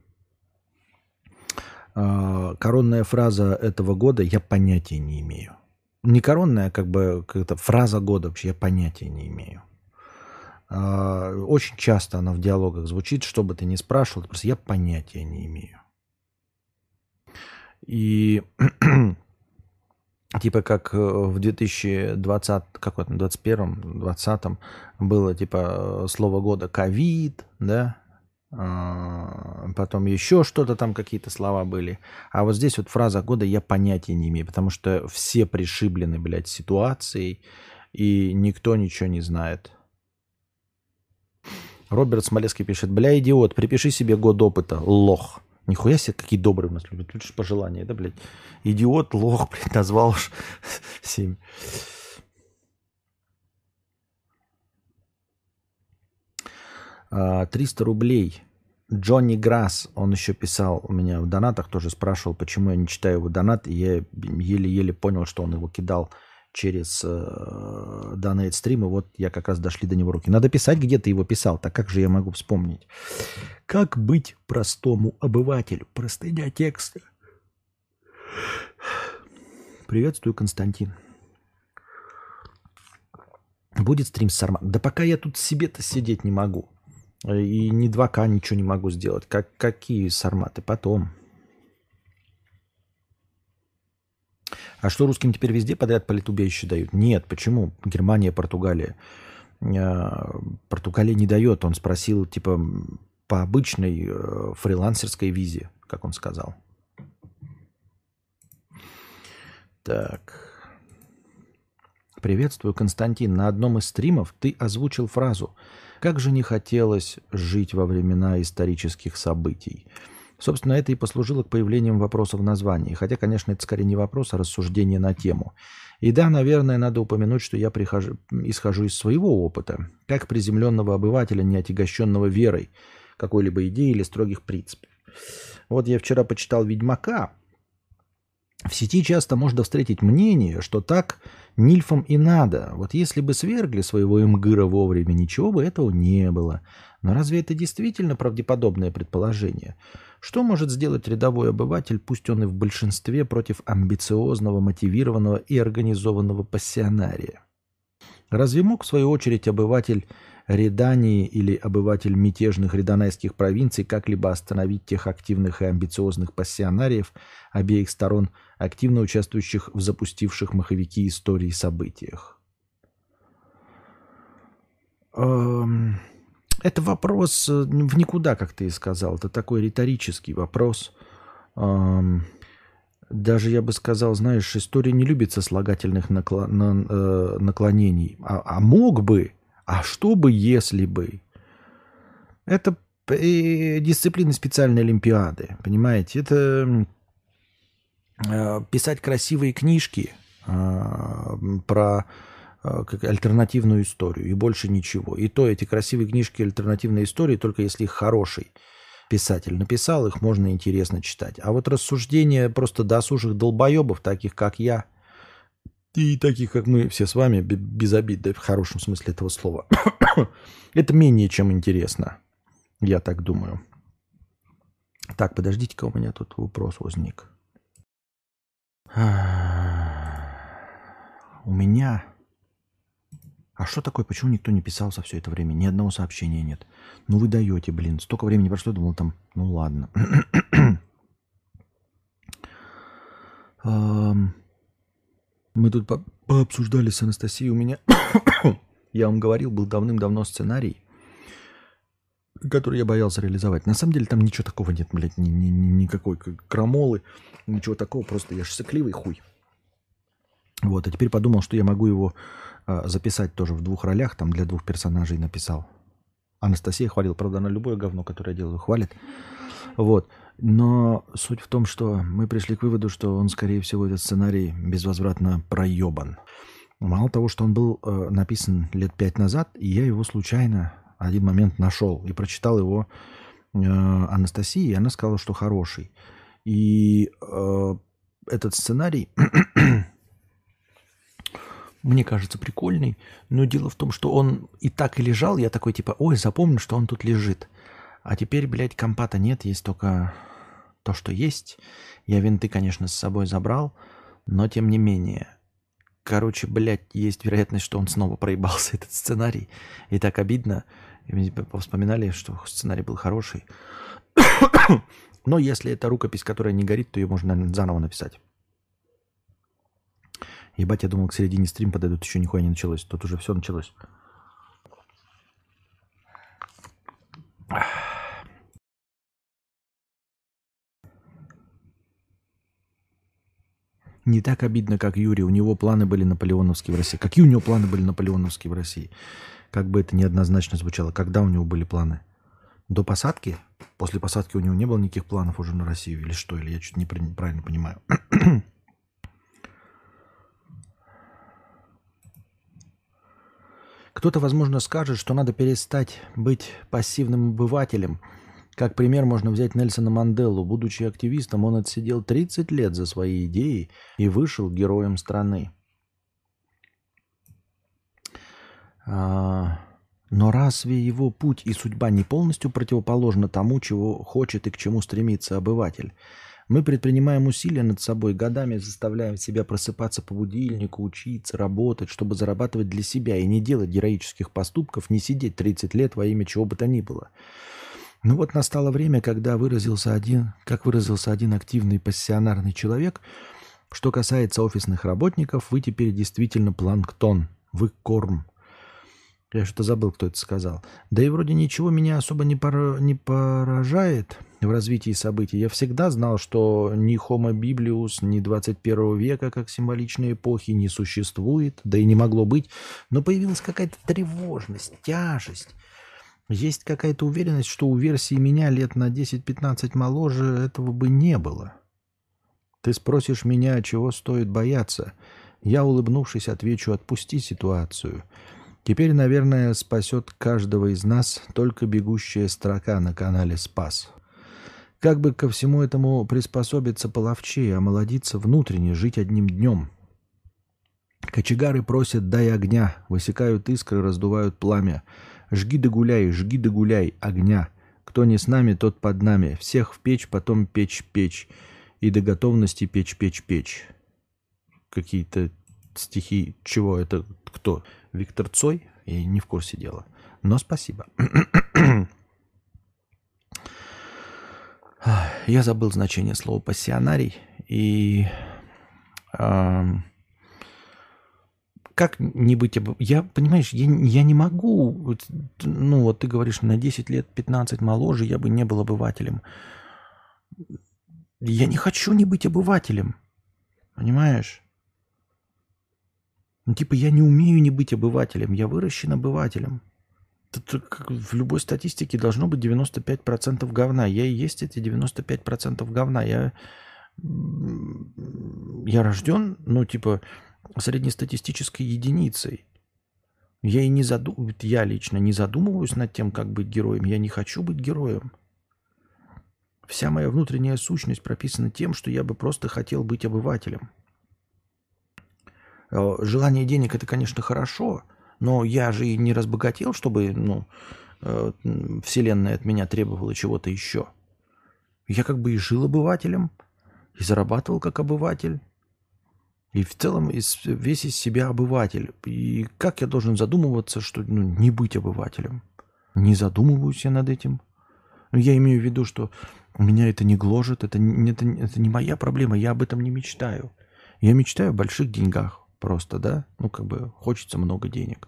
коронная фраза этого года я понятия не имею не коронная, как бы как-то фраза года вообще я понятия не имею. А, очень часто она в диалогах звучит, что бы ты ни спрашивал, просто я понятия не имею. И типа как э, в 2020, какой-то, 21 20 было типа слово года ковид, да, а, потом еще что-то там, какие-то слова были. А вот здесь вот фраза года я понятия не имею, потому что все пришиблены, блядь, ситуацией, и никто ничего не знает. Роберт Смолецкий пишет, бля, идиот, припиши себе год опыта, лох. Нихуя себе, какие добрые у нас любят. Тут же пожелания, да, блядь. Идиот, лох, блядь, назвал уж семь. 300 а, рублей. Джонни Грасс, он еще писал у меня в донатах, тоже спрашивал, почему я не читаю его донат, и я еле-еле понял, что он его кидал через э, стрим, и вот я как раз дошли до него руки. Надо писать, где ты его писал, так как же я могу вспомнить? Как быть простому обывателю? Простыня текста. Приветствую, Константин. Будет стрим с Сарман? Да пока я тут себе-то сидеть не могу. И ни 2К ничего не могу сделать. Как, какие сарматы? Потом. А что русским теперь везде подряд политубежище дают? Нет, почему? Германия, Португалия. А, Португалия не дает. Он спросил, типа, по обычной э, фрилансерской визе, как он сказал. Так. Приветствую, Константин. На одном из стримов ты озвучил фразу – как же не хотелось жить во времена исторических событий. Собственно, это и послужило к появлению вопроса в названии. Хотя, конечно, это скорее не вопрос, а рассуждение на тему. И да, наверное, надо упомянуть, что я прихожу, исхожу из своего опыта, как приземленного обывателя, не отягощенного верой какой-либо идеи или строгих принципов. Вот я вчера почитал «Ведьмака», в сети часто можно встретить мнение, что так Нильфам и надо. Вот если бы свергли своего Имгыра вовремя, ничего бы этого не было. Но разве это действительно правдеподобное предположение? Что может сделать рядовой обыватель, пусть он и в большинстве, против амбициозного, мотивированного и организованного пассионария? Разве мог, в свою очередь, обыватель Редании или обыватель мятежных редонайских провинций как-либо остановить тех активных и амбициозных пассионариев обеих сторон, активно участвующих в запустивших маховики истории событиях? Эм, это вопрос э, в никуда, как ты и сказал. Это такой риторический вопрос. Эм, даже я бы сказал, знаешь, история не любит сослагательных э, наклонений. А, а мог бы, А что бы, если бы? Это э, дисциплина специальной олимпиады, понимаете? Это писать красивые книжки э, про как альтернативную историю и больше ничего. И то эти красивые книжки альтернативной истории, только если их хороший писатель написал, их можно интересно читать. А вот рассуждения просто досужих долбоебов, таких как я, и таких, как мы все с вами, без обид, да, в хорошем смысле этого слова. Это менее чем интересно, я так думаю. Так, подождите-ка, у меня тут вопрос возник. У меня... А что такое, почему никто не писал за все это время? Ни одного сообщения нет. Ну вы даете, блин. Столько времени прошло, думал там, ну ладно. Мы тут по пообсуждали с Анастасией. У меня, я вам говорил, был давным-давно сценарий, который я боялся реализовать. На самом деле там ничего такого нет, блядь, ни, ни, ни, никакой крамолы, ничего такого. Просто я же хуй. Вот, а теперь подумал, что я могу его э, записать тоже в двух ролях, там для двух персонажей написал. Анастасия хвалила, правда, она любое говно, которое я делаю, хвалит. Вот. Но суть в том, что мы пришли к выводу, что он, скорее всего, этот сценарий безвозвратно проебан. Мало того, что он был э, написан лет пять назад, и я его случайно один момент нашел и прочитал его э, Анастасии, и она сказала, что хороший. И э, этот сценарий мне кажется прикольный, но дело в том, что он и так и лежал, я такой типа, ой, запомню, что он тут лежит. А теперь, блядь, компата нет, есть только то, что есть. Я винты, конечно, с собой забрал, но тем не менее. Короче, блядь, есть вероятность, что он снова проебался, этот сценарий. И так обидно. И вспоминали, что сценарий был хороший. Но если это рукопись, которая не горит, то ее можно, наверное, заново написать. Ебать, я думал, к середине стрим подойдут, еще нихуя не началось. Тут уже все началось. Не так обидно, как Юрий. У него планы были наполеоновские в России. Какие у него планы были наполеоновские в России? Как бы это неоднозначно звучало. Когда у него были планы? До посадки? После посадки у него не было никаких планов уже на Россию или что? Или я что-то неправильно понимаю? Кто-то, возможно, скажет, что надо перестать быть пассивным обывателем – как пример можно взять Нельсона Манделу. Будучи активистом, он отсидел 30 лет за свои идеи и вышел героем страны. А, но разве его путь и судьба не полностью противоположны тому, чего хочет и к чему стремится обыватель? Мы предпринимаем усилия над собой, годами заставляем себя просыпаться по будильнику, учиться, работать, чтобы зарабатывать для себя и не делать героических поступков, не сидеть 30 лет во имя чего бы то ни было. Ну вот настало время, когда выразился один, как выразился один активный пассионарный человек, что касается офисных работников, вы теперь действительно планктон, вы корм. Я что-то забыл, кто это сказал. Да и вроде ничего меня особо не, пора, не поражает в развитии событий. Я всегда знал, что ни Homo Biblius, ни 21 века, как символичной эпохи, не существует, да и не могло быть. Но появилась какая-то тревожность, тяжесть. Есть какая-то уверенность, что у версии меня лет на 10-15 моложе этого бы не было. Ты спросишь меня, чего стоит бояться. Я, улыбнувшись, отвечу, отпусти ситуацию. Теперь, наверное, спасет каждого из нас только бегущая строка на канале «Спас». Как бы ко всему этому приспособиться половчее, омолодиться внутренне, жить одним днем. Кочегары просят «дай огня», высекают искры, раздувают пламя – Жги да гуляй, жги да гуляй, огня. Кто не с нами, тот под нами. Всех в печь, потом печь-печь. И до готовности печь-печь-печь. Какие-то стихи. Чего это? Кто? Виктор Цой? Я не в курсе дела. Но спасибо. Я забыл значение слова пассионарий. И... Э, как не быть... Об... Я, понимаешь, я, я не могу... Ну, вот ты говоришь, на 10 лет, 15 моложе я бы не был обывателем. Я не хочу не быть обывателем. Понимаешь? Ну, типа, я не умею не быть обывателем, я выращен обывателем. Тут как в любой статистике должно быть 95% говна. Я и есть эти 95% говна. Я, я рожден, ну, типа, среднестатистической единицей. Я и не задум... я лично не задумываюсь над тем, как быть героем. Я не хочу быть героем. Вся моя внутренняя сущность прописана тем, что я бы просто хотел быть обывателем. Э, желание денег это, конечно, хорошо, но я же и не разбогател, чтобы ну, э, Вселенная от меня требовала чего-то еще. Я как бы и жил обывателем, и зарабатывал как обыватель. И в целом весь из себя обыватель. И как я должен задумываться, что ну, не быть обывателем? Не задумываюсь я над этим. Я имею в виду, что меня это не гложет, это, это, это не моя проблема, я об этом не мечтаю. Я мечтаю о больших деньгах просто, да? Ну, как бы хочется много денег.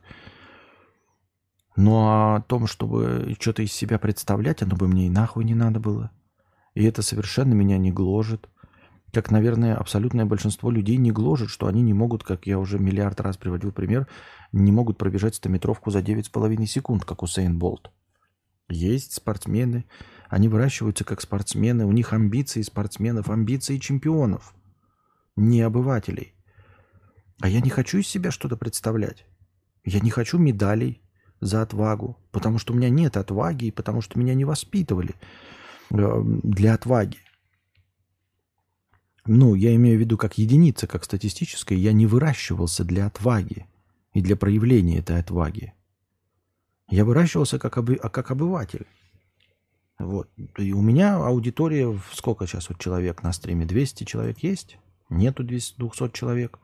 Но о том, чтобы что-то из себя представлять, оно бы мне и нахуй не надо было. И это совершенно меня не гложет. Как, наверное, абсолютное большинство людей не гложет, что они не могут, как я уже миллиард раз приводил пример, не могут пробежать стометровку за 9,5 секунд, как Усейн Болт. Есть спортсмены, они выращиваются как спортсмены, у них амбиции спортсменов, амбиции чемпионов, не обывателей. А я не хочу из себя что-то представлять. Я не хочу медалей за отвагу, потому что у меня нет отваги, и потому что меня не воспитывали э, для отваги. Ну, я имею в виду как единица, как статистическая, я не выращивался для отваги и для проявления этой отваги. Я выращивался как, обы, как обыватель. Вот. И у меня аудитория, сколько сейчас вот человек на стриме? 200 человек есть? Нету 200, 200 человек.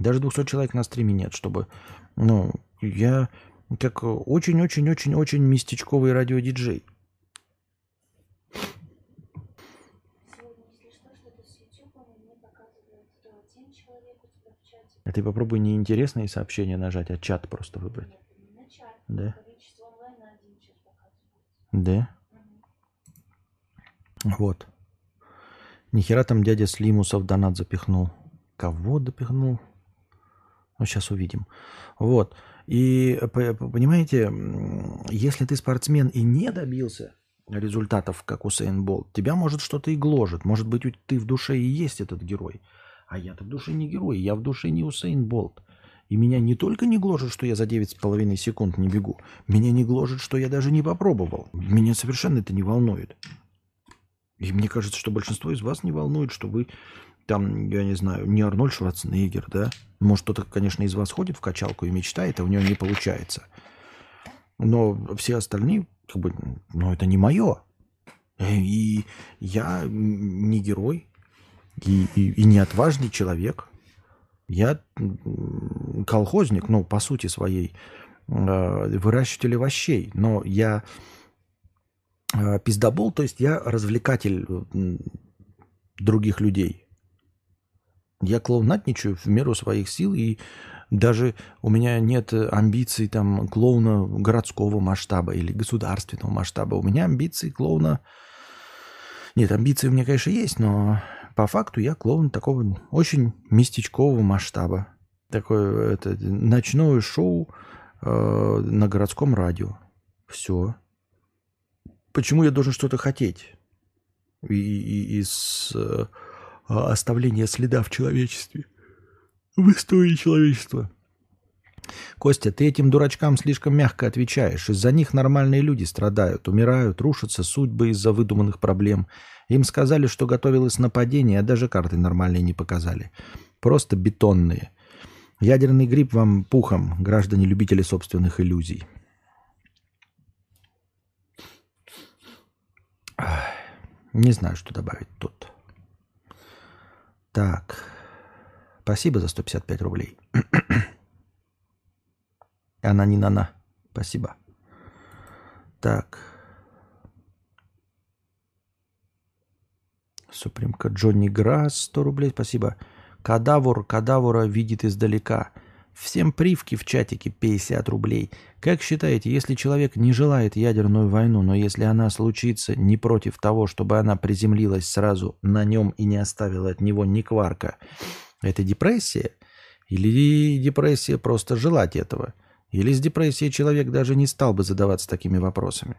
Даже 200 человек на стриме нет, чтобы... Ну, я как очень-очень-очень-очень местечковый радиодиджей. А ты попробуй не интересные сообщения нажать, а чат просто выбрать. Да? Да? Вот. Нихера там дядя Слимусов донат запихнул. Кого допихнул? Ну, сейчас увидим. Вот. И понимаете, если ты спортсмен и не добился результатов, как Усейн Болт, тебя может что-то и гложет. Может быть, ты в душе и есть этот герой. А я-то в душе не герой, я в душе не Усейн Болт. И меня не только не гложет, что я за 9,5 секунд не бегу, меня не гложет, что я даже не попробовал. Меня совершенно это не волнует. И мне кажется, что большинство из вас не волнует, что вы там, я не знаю, не Арнольд Шварценеггер, да? Может, кто-то, конечно, из вас ходит в качалку и мечтает, а у него не получается. Но все остальные, как бы, ну, это не мое. И я не герой, и, и, и не отважный человек. Я колхозник, ну, по сути своей, э, выращиватель овощей. Но я э, пиздобол, то есть я развлекатель других людей. Я клоунатничаю в меру своих сил, и даже у меня нет амбиций там клоуна городского масштаба или государственного масштаба. У меня амбиции клоуна... Нет, амбиции у меня, конечно, есть, но по факту я клоун такого очень местечкового масштаба. Такое это, ночное шоу э, на городском радио. Все. Почему я должен что-то хотеть? И, и, из э, а, оставления следа в человечестве, в истории человечества. Костя, ты этим дурачкам слишком мягко отвечаешь. Из-за них нормальные люди страдают, умирают, рушатся судьбы из-за выдуманных проблем. Им сказали, что готовилось нападение, а даже карты нормальные не показали. Просто бетонные. Ядерный гриб вам пухом, граждане-любители собственных иллюзий. Не знаю, что добавить тут. Так. Спасибо за 155 рублей. Она не на-на. Спасибо. Так. Супремка Джонни Грасс, 100 рублей, спасибо. Кадавр, кадавра видит издалека. Всем привки в чатике 50 рублей. Как считаете, если человек не желает ядерную войну, но если она случится не против того, чтобы она приземлилась сразу на нем и не оставила от него ни кварка, это депрессия? Или депрессия просто желать этого. Или с депрессией человек даже не стал бы задаваться такими вопросами.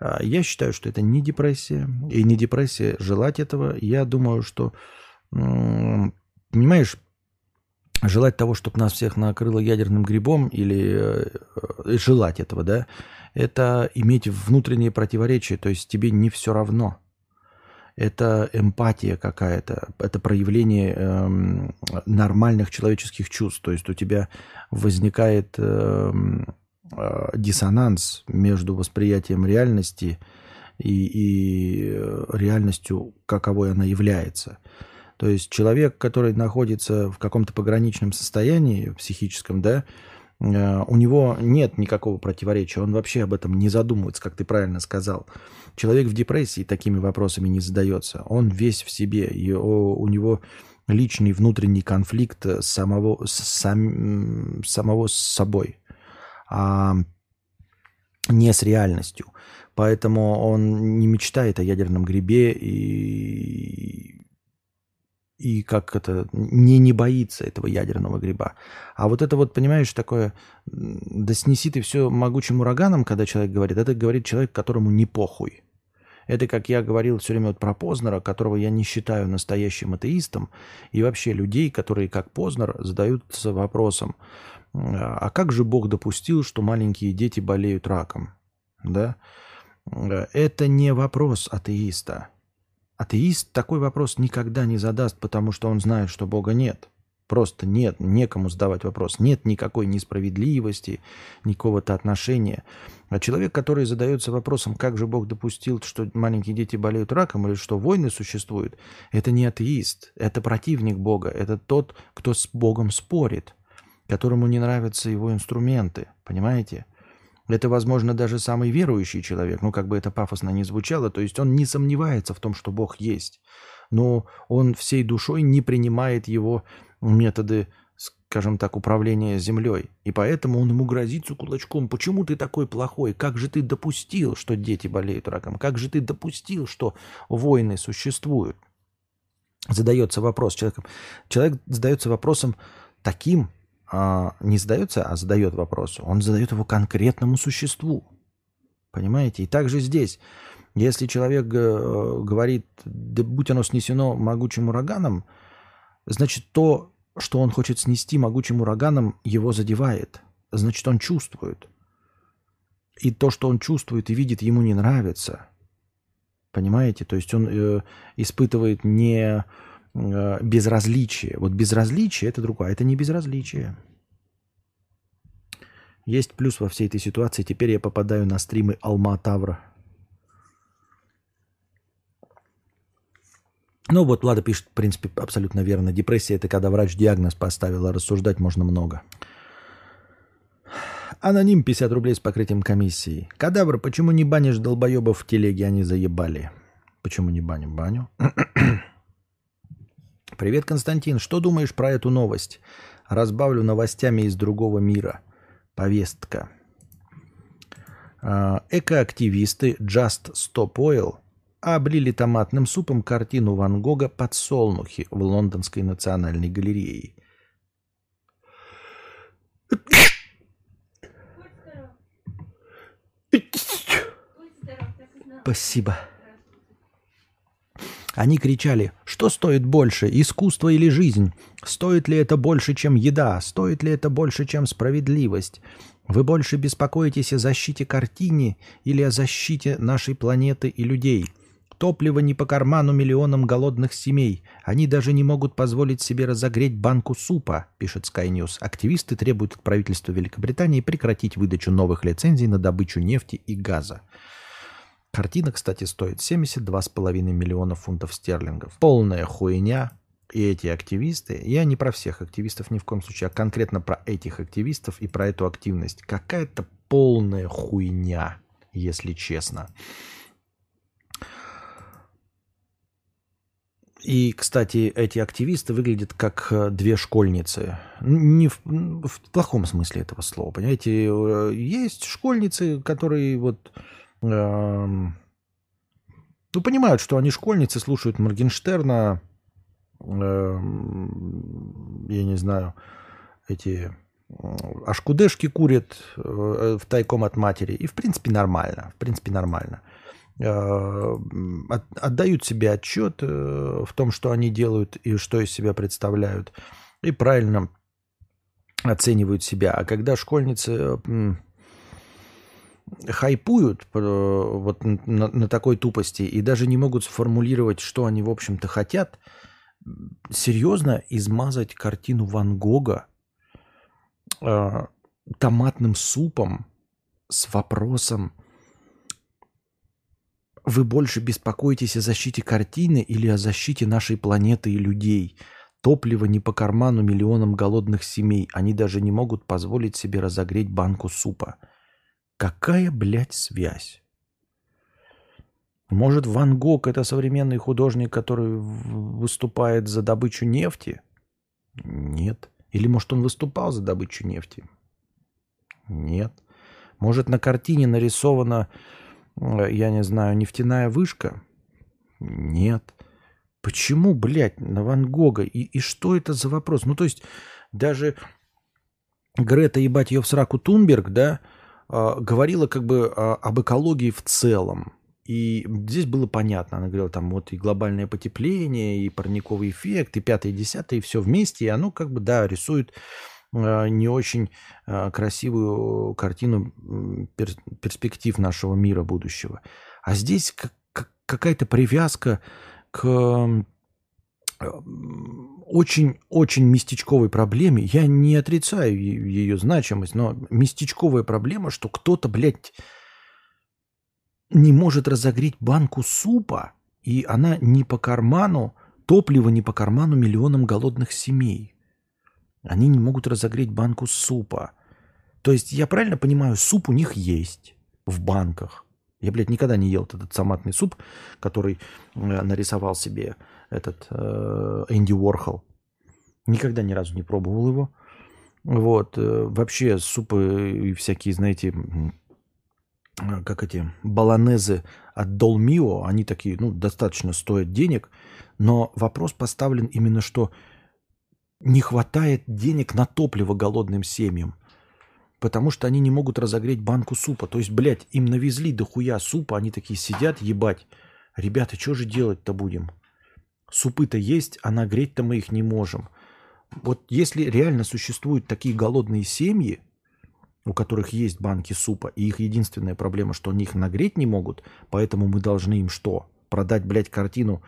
А, я считаю, что это не депрессия. И не депрессия желать этого. Я думаю, что, понимаешь, желать того, чтобы нас всех накрыло ядерным грибом или э, э, желать этого, да, это иметь внутреннее противоречие, то есть тебе не все равно. Это эмпатия какая-то, это проявление э, нормальных человеческих чувств. То есть у тебя возникает э, э, диссонанс между восприятием реальности и, и э, реальностью, каковой она является. То есть человек, который находится в каком-то пограничном состоянии психическом, да, э, у него нет никакого противоречия, он вообще об этом не задумывается, как ты правильно сказал. Человек в депрессии такими вопросами не задается, он весь в себе, и у него личный внутренний конфликт самого, сам, самого с собой, а не с реальностью. Поэтому он не мечтает о ядерном грибе и и как это, не, не боится этого ядерного гриба. А вот это вот, понимаешь, такое, да снеси ты все могучим ураганом, когда человек говорит, это говорит человек, которому не похуй. Это, как я говорил все время вот про Познера, которого я не считаю настоящим атеистом, и вообще людей, которые, как Познер, задаются вопросом, а как же Бог допустил, что маленькие дети болеют раком? Да? Это не вопрос атеиста. Атеист такой вопрос никогда не задаст, потому что он знает, что Бога нет. Просто нет, некому задавать вопрос. Нет никакой несправедливости, никакого-то отношения. А человек, который задается вопросом, как же Бог допустил, что маленькие дети болеют раком или что войны существуют, это не атеист, это противник Бога, это тот, кто с Богом спорит, которому не нравятся его инструменты, понимаете? Это, возможно, даже самый верующий человек, ну, как бы это пафосно не звучало, то есть он не сомневается в том, что Бог есть, но он всей душой не принимает его методы, скажем так, управления землей. И поэтому он ему грозится кулачком. Почему ты такой плохой? Как же ты допустил, что дети болеют раком? Как же ты допустил, что войны существуют? Задается вопрос человеком. Человек задается вопросом таким, не задается, а задает вопрос. Он задает его конкретному существу. Понимаете? И также здесь. Если человек э, говорит, да будь оно снесено могучим ураганом, значит, то, что он хочет снести могучим ураганом, его задевает. Значит, он чувствует. И то, что он чувствует и видит, ему не нравится. Понимаете? То есть он э, испытывает не Э, безразличие. Вот безразличие это другое, а это не безразличие. Есть плюс во всей этой ситуации. Теперь я попадаю на стримы Алма Тавра. Ну вот Влада пишет, в принципе, абсолютно верно. Депрессия – это когда врач диагноз поставил, а рассуждать можно много. Аноним 50 рублей с покрытием комиссии. Кадавр, почему не банишь долбоебов в телеге, они заебали? Почему не баним? Баню. Привет, Константин. Что думаешь про эту новость? Разбавлю новостями из другого мира. Повестка. А, экоактивисты Just Stop Oil облили томатным супом картину Ван Гога «Подсолнухи» в Лондонской национальной галерее. Спасибо. Они кричали, что стоит больше, искусство или жизнь? Стоит ли это больше, чем еда? Стоит ли это больше, чем справедливость? Вы больше беспокоитесь о защите картине или о защите нашей планеты и людей? Топливо не по карману миллионам голодных семей. Они даже не могут позволить себе разогреть банку супа, пишет Sky News. Активисты требуют от правительства Великобритании прекратить выдачу новых лицензий на добычу нефти и газа. Картина, кстати, стоит 72,5 миллиона фунтов стерлингов. Полная хуйня. И эти активисты, я не про всех активистов ни в коем случае, а конкретно про этих активистов и про эту активность. Какая-то полная хуйня, если честно. И, кстати, эти активисты выглядят как э, две школьницы. Не в, в плохом смысле этого слова, понимаете? Э, есть школьницы, которые вот ну, понимают, что они школьницы, слушают Моргенштерна, я не знаю, эти ашкудешки курят э, в тайком от матери. И в принципе нормально. В принципе нормально. Э, отдают себе отчет э, в том, что они делают и что из себя представляют. И правильно оценивают себя. А когда школьницы хайпуют вот на, на такой тупости и даже не могут сформулировать, что они, в общем-то, хотят, серьезно измазать картину Ван Гога э, томатным супом с вопросом, вы больше беспокоитесь о защите картины или о защите нашей планеты и людей? Топливо не по карману миллионам голодных семей. Они даже не могут позволить себе разогреть банку супа. Какая, блядь, связь? Может, Ван Гог – это современный художник, который выступает за добычу нефти? Нет. Или, может, он выступал за добычу нефти? Нет. Может, на картине нарисована, э, я не знаю, нефтяная вышка? Нет. Почему, блядь, на Ван Гога? И, и что это за вопрос? Ну, то есть, даже Грета, ебать ее в сраку Тунберг, да, говорила как бы э, об экологии в целом. И здесь было понятно. Она говорила, там вот и глобальное потепление, и парниковый эффект, и пятое, и десятое, и все вместе. И оно как бы, да, рисует э, не очень красивую картину перспектив нашего мира будущего. А здесь какая-то привязка к очень-очень местечковой проблеме. Я не отрицаю ее значимость, но местечковая проблема, что кто-то, блядь, не может разогреть банку супа, и она не по карману, топливо не по карману миллионам голодных семей. Они не могут разогреть банку супа. То есть, я правильно понимаю, суп у них есть в банках. Я, блядь, никогда не ел этот томатный суп, который э, нарисовал себе этот э, Энди Уорхол. Никогда ни разу не пробовал его. Вот. Э, вообще супы и всякие, знаете, Э, как эти баланезы от Долмио, они такие, ну, достаточно стоят денег, но вопрос поставлен именно, что не хватает денег на топливо голодным семьям, потому что они не могут разогреть банку супа. То есть, блядь, им навезли дохуя супа, они такие сидят, ебать. Ребята, что же делать-то будем? Супы-то есть, а нагреть-то мы их не можем. Вот если реально существуют такие голодные семьи, у которых есть банки супа, и их единственная проблема, что они их нагреть не могут, поэтому мы должны им что? Продать, блядь, картину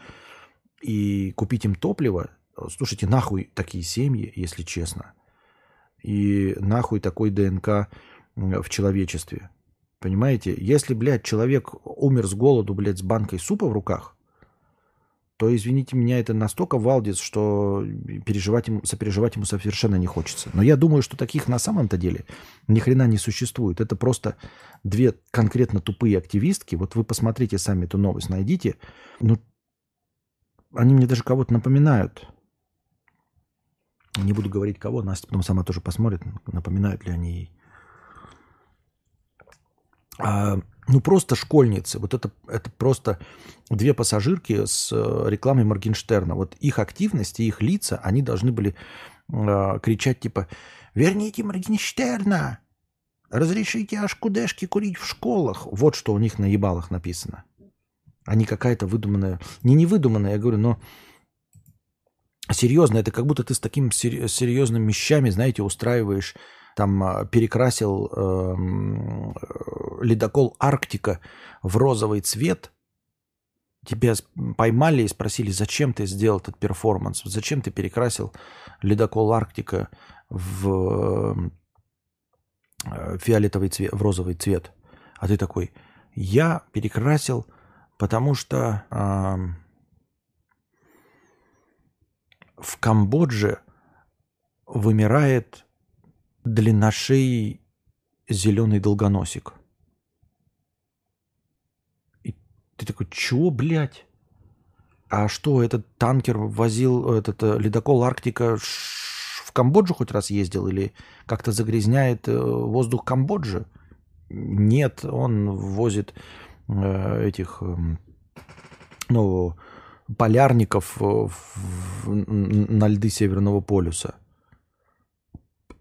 и купить им топливо? Слушайте, нахуй такие семьи, если честно. И нахуй такой ДНК в человечестве. Понимаете? Если, блядь, человек умер с голоду, блядь, с банкой супа в руках, то, извините меня, это настолько валдис, что переживать ему, сопереживать ему совершенно не хочется. Но я думаю, что таких на самом-то деле ни хрена не существует. Это просто две конкретно тупые активистки. Вот вы посмотрите сами эту новость, найдите. Ну, они мне даже кого-то напоминают. Не буду говорить кого, Настя потом сама тоже посмотрит, напоминают ли они ей. А, ну просто школьницы. Вот это, это просто две пассажирки с э, рекламой Моргенштерна. Вот их активность и их лица, они должны были э, кричать типа «Верните Моргенштерна! Разрешите ашкудешки курить в школах!» Вот что у них на ебалах написано. А не какая-то выдуманная... Не невыдуманная, я говорю, но серьезно, это как будто ты с такими серьезными вещами, знаете, устраиваешь там а, перекрасил э, ледокол Арктика в розовый цвет, тебя поймали и спросили, зачем ты сделал этот перформанс, зачем ты перекрасил ледокол Арктика в э, фиолетовый цвет, в розовый цвет. А ты такой, я перекрасил, потому что э, в Камбодже вымирает длинношеий зеленый долгоносик. И ты такой, чего, блядь? А что, этот танкер возил, этот э, ледокол Арктика в Камбоджу хоть раз ездил или как-то загрязняет э, воздух Камбоджи? Нет, он возит э, этих, эм, ну, полярников на льды Северного полюса.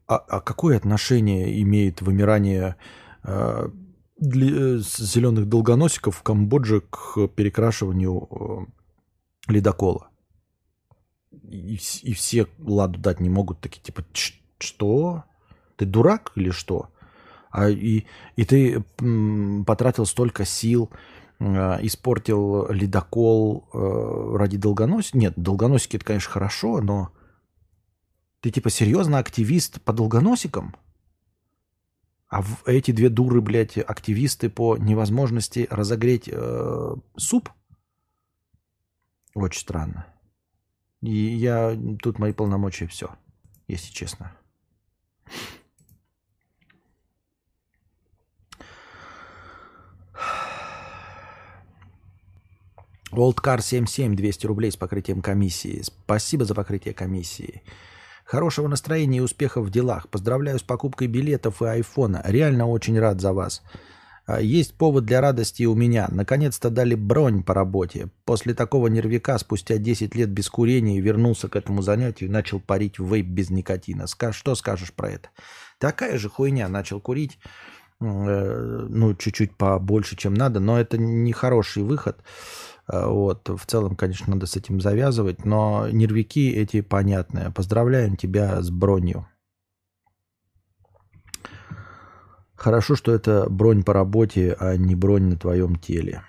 А, а какое отношение имеет вымирание э, для, зеленых долгоносиков в Камбодже к перекрашиванию э, ледокола? И, и все ладу дать не могут, такие типа, что? Ты дурак или что? А, и, и ты м, потратил столько сил, э, испортил ледокол э, ради долгоносиков. Нет, долгоносики это, конечно, хорошо, но ты типа серьезно активист по долгоносикам? А в эти две дуры, блядь, активисты по невозможности разогреть э, суп? Очень странно. И я тут мои полномочия все, если честно. Oldcar 77, 200 рублей с покрытием комиссии. Спасибо за покрытие комиссии. Хорошего настроения и успехов в делах. Поздравляю с покупкой билетов и айфона. Реально очень рад за вас. А, есть повод для радости у меня. Наконец-то дали бронь по работе. После такого нервика спустя 10 лет без курения вернулся к этому занятию и начал парить вейп без никотина. Что скажешь про это? Такая же хуйня. Начал курить, э, ну, чуть-чуть побольше, чем надо, но это не хороший выход. Э, вот, в целом, конечно, надо с этим завязывать, но нервики эти понятные. Поздравляем тебя с бронью. Хорошо, что это бронь по работе, а не бронь на твоем теле.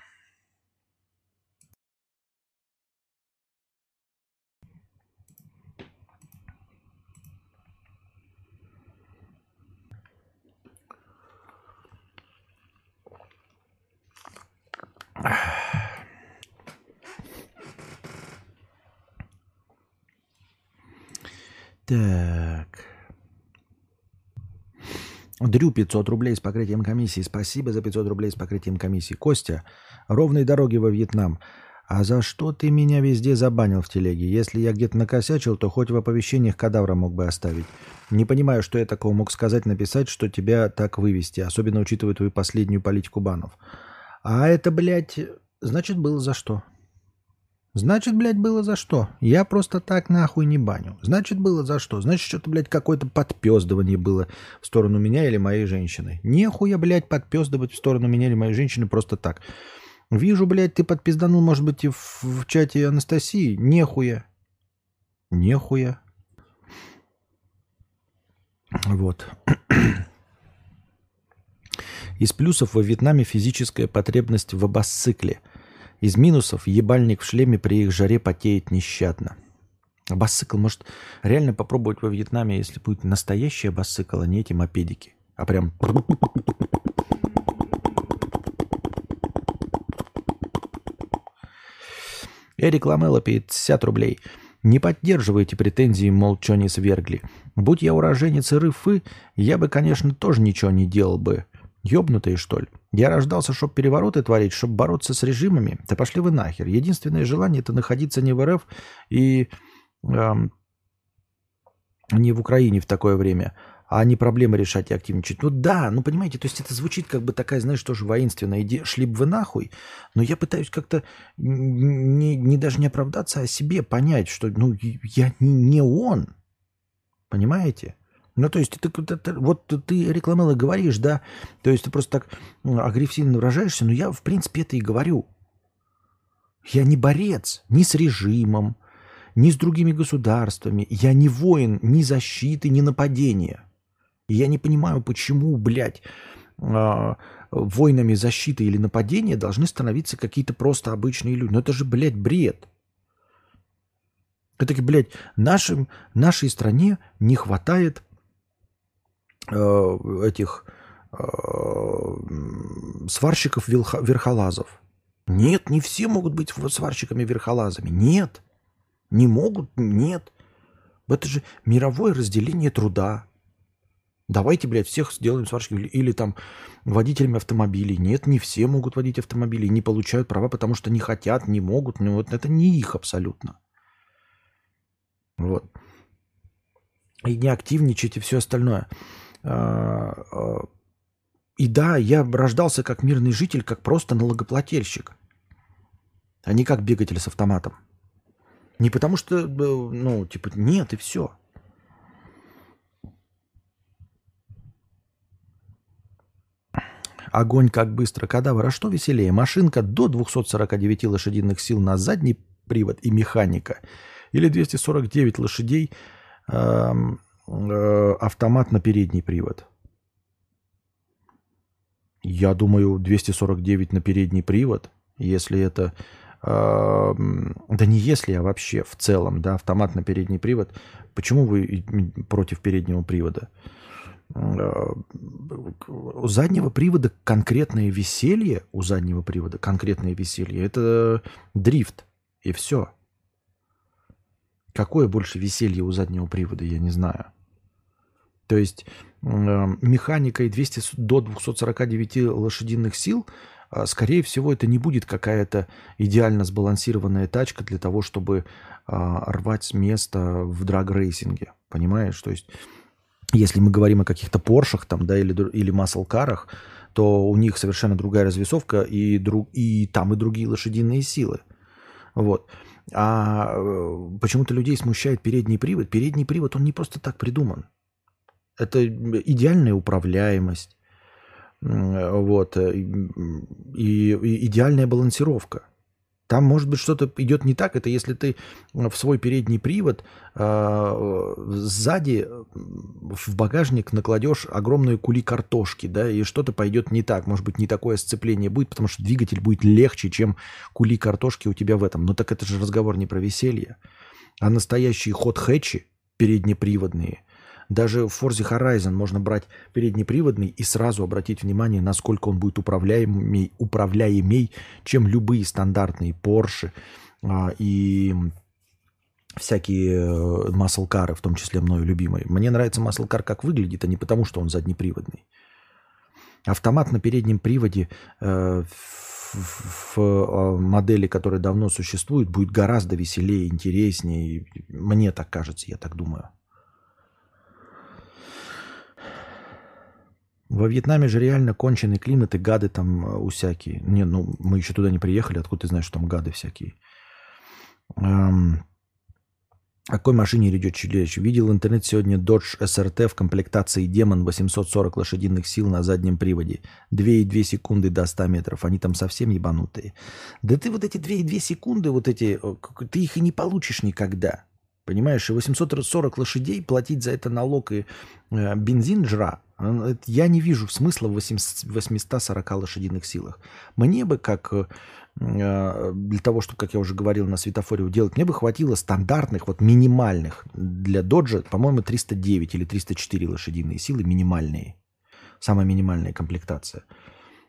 Так. Дрю 500 рублей с покрытием комиссии. Спасибо за 500 рублей с покрытием комиссии. Костя, ровной дороги во Вьетнам. А за что ты меня везде забанил в телеге? Если я где-то накосячил, то хоть в оповещениях кадавра мог бы оставить. Не понимаю, что я такого мог сказать, написать, что тебя так вывести, особенно учитывая твою последнюю политику банов. А это, блядь, значит, было за что? Значит, блядь, было за что. Я просто так нахуй не баню. Значит, было за что. Значит, что-то, блядь, какое-то подпездывание было в сторону меня или моей женщины. Нехуя, блядь, подпездывать в сторону меня или моей женщины просто так. Вижу, блядь, ты подпизданул, может быть, и в, в чате Анастасии. Нехуя. Нехуя. Вот. Из плюсов во Вьетнаме физическая потребность в абасцикле – из минусов ебальник в шлеме при их жаре потеет нещадно. Басцикл, может, реально попробовать во Вьетнаме, если будет настоящий басцикл, а не эти мопедики. А прям... Эрик Ламелло, 50 рублей. Не поддерживайте претензии, мол, что не свергли. Будь я уроженец РФы, я бы, конечно, тоже ничего не делал бы. Ёбнутые, что ли? Я рождался, чтобы перевороты творить, чтобы бороться с режимами. Да пошли вы нахер. Единственное желание это находиться не в РФ и эм, не в Украине в такое время, а не проблемы решать и активничать. Ну да, ну понимаете, то есть это звучит как бы такая, знаешь, тоже воинственная идея. Шли бы вы нахуй, но я пытаюсь как-то не, не даже не оправдаться, а себе понять, что ну я не, не он. Понимаете? Ну, то есть, ты, ты, вот ты рекламела говоришь, да, то есть ты просто так агрессивно выражаешься, но я, в принципе, это и говорю. Я не борец ни с режимом, ни с другими государствами. Я не воин ни защиты, ни нападения. Я не понимаю, почему, блядь, а, воинами защиты или нападения должны становиться какие-то просто обычные люди. Ну это же, блядь, бред. Это, блядь, нашим, нашей стране не хватает Э, этих э, сварщиков-верхолазов. Нет, не все могут быть сварщиками-верхолазами. Нет, не могут, нет. Это же мировое разделение труда. Давайте, блядь, всех сделаем сварщиками или там водителями автомобилей. Нет, не все могут водить автомобили, не получают права, потому что не хотят, не могут. Ну, вот это не их абсолютно. Вот. И не активничать и все остальное. А, а, и да, я рождался как мирный житель, как просто налогоплательщик, а не как бегатель с автоматом. Не потому что, ну, типа, нет, и все. Огонь как быстро кадавр, а что веселее? Машинка до 249 лошадиных сил на задний привод и механика. Или 249 лошадей э, автомат на передний привод. Я думаю, 249 на передний привод, если это... Э, да не если, а вообще в целом, да, автомат на передний привод. Почему вы против переднего привода? Э, у заднего привода конкретное веселье, у заднего привода конкретное веселье, это дрифт, и все. Какое больше веселье у заднего привода, я не знаю. То есть э, механикой 200 до 249 лошадиных сил, э, скорее всего, это не будет какая-то идеально сбалансированная тачка для того, чтобы э, рвать с места в драг-рейсинге. Понимаешь? То есть если мы говорим о каких-то Поршах там, да, или, или маслкарах, то у них совершенно другая развесовка и, друг, и там и другие лошадиные силы. Вот. А э, почему-то людей смущает передний привод. Передний привод, он не просто так придуман. Это идеальная управляемость, вот, э, и, и идеальная балансировка. Там, может быть, что-то идет не так. Это если ты в свой передний привод э, сзади в багажник накладешь огромную кули картошки, да, и что-то пойдет не так. Может быть, не такое сцепление будет, потому что двигатель будет легче, чем кули картошки у тебя в этом. Но так это же разговор не про веселье. А настоящие ход-хэтчи переднеприводные даже в Forza Horizon можно брать переднеприводный и сразу обратить внимание, насколько он будет управляемый, управляемей, чем любые стандартные Porsche а, и всякие э, маслкары, в том числе мною любимые. Мне нравится маслкар как выглядит, а не потому, что он заднеприводный. Автомат на переднем приводе э, в, в э, модели, которая давно существует, будет гораздо веселее, интереснее. Мне так кажется, я так думаю. Во Вьетнаме же реально конченый климат и гады там э, у всякие. Не, ну мы еще туда не приехали, откуда ты знаешь, что там гады всякие. Эм, о какой машине идет Чилевич? Видел в интернете сегодня Dodge SRT в комплектации Демон 840 лошадиных сил на заднем приводе. 2,2 секунды до 100 метров. Они там совсем ебанутые. Да ты вот эти 2,2 секунды, вот эти, э, ты их и не получишь никогда. Понимаешь, и 840 лошадей платить за это налог и э, бензин жра, я не вижу смысла в 840 лошадиных силах. Мне бы, как э, для того, чтобы, как я уже говорил, на светофоре делать, мне бы хватило стандартных, вот минимальных для доджа, по-моему, 309 или 304 лошадиные силы минимальные. Самая минимальная комплектация.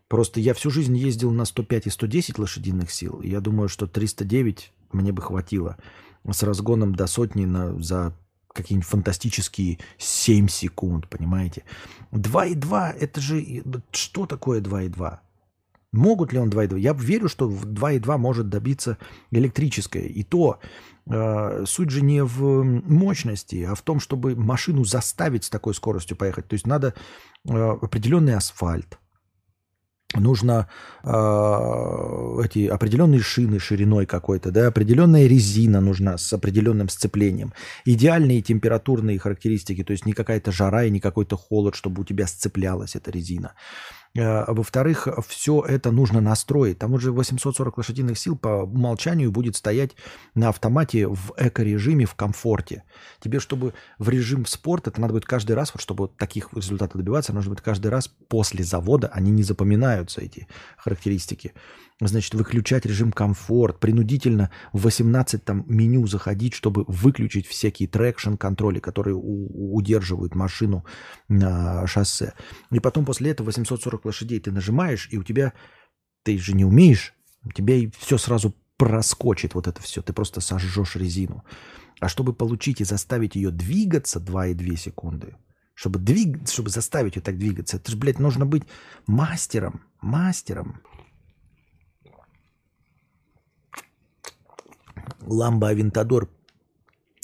Просто я всю жизнь ездил на 105 и 110 лошадиных сил. И я думаю, что 309 мне бы хватило с разгоном до сотни на, за какие-нибудь фантастические 7 секунд, понимаете? 2,2 это же... Что такое 2,2? Могут ли он 2,2? Я верю, что 2,2 может добиться электрическое. И то э, суть же не в мощности, а в том, чтобы машину заставить с такой скоростью поехать. То есть надо э, определенный асфальт, нужно э, эти определенные шины шириной какой-то, да, определенная резина нужна с определенным сцеплением, идеальные температурные характеристики, то есть не какая-то жара и не какой-то холод, чтобы у тебя сцеплялась эта резина. Э, во-вторых, все это нужно настроить. Там уже 840 лошадиных сил по умолчанию будет стоять на автомате в эко-режиме, в комфорте. Тебе, чтобы в режим спорт, это надо будет каждый раз, вот чтобы таких результатов добиваться, нужно будет каждый раз после завода, они не запоминаются, эти характеристики значит, выключать режим комфорт, принудительно в 18 там меню заходить, чтобы выключить всякие traction контроли, которые удерживают машину на шоссе. И потом после этого 840 лошадей ты нажимаешь, и у тебя, ты же не умеешь, у тебя и все сразу проскочит вот это все, ты просто сожжешь резину. А чтобы получить и заставить ее двигаться 2,2 секунды, чтобы, двиг... чтобы заставить ее так двигаться, это же, блядь, нужно быть мастером, мастером. Ламбо Авентадор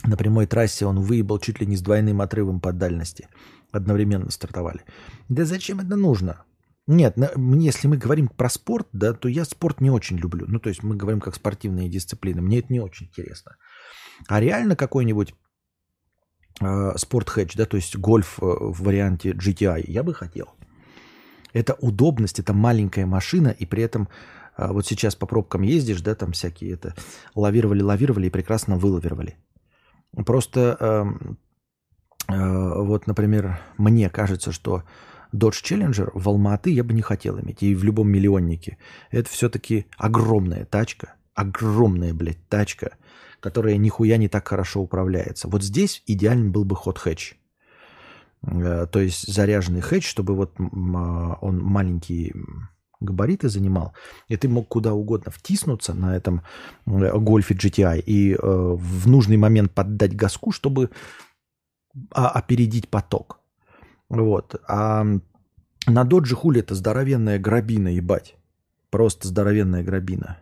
на прямой трассе он выебал чуть ли не с двойным отрывом по дальности. Одновременно стартовали. Да зачем это нужно? Нет, если мы говорим про спорт, да, то я спорт не очень люблю. Ну, то есть мы говорим как спортивные дисциплины. Мне это не очень интересно. А реально какой-нибудь э, спорт хэтч, да, то есть гольф э, в варианте GTI, я бы хотел. Это удобность, это маленькая машина, и при этом а, вот сейчас по пробкам ездишь, да, там всякие это лавировали, лавировали и прекрасно вылавировали. Просто э, э, вот, например, мне кажется, что Dodge Challenger в Алматы я бы не хотел иметь, и в любом миллионнике. Это все-таки огромная тачка, огромная, блядь, тачка, которая нихуя не так хорошо управляется. Вот здесь идеален был бы ход хэтч. Э, то есть заряженный хэтч, чтобы вот а, он маленькие габариты занимал, и ты мог куда угодно втиснуться на этом э, гольфе GTI и э, в нужный момент поддать газку, чтобы а, опередить поток. Вот. А на Додже хули это здоровенная грабина, ебать. Просто здоровенная грабина.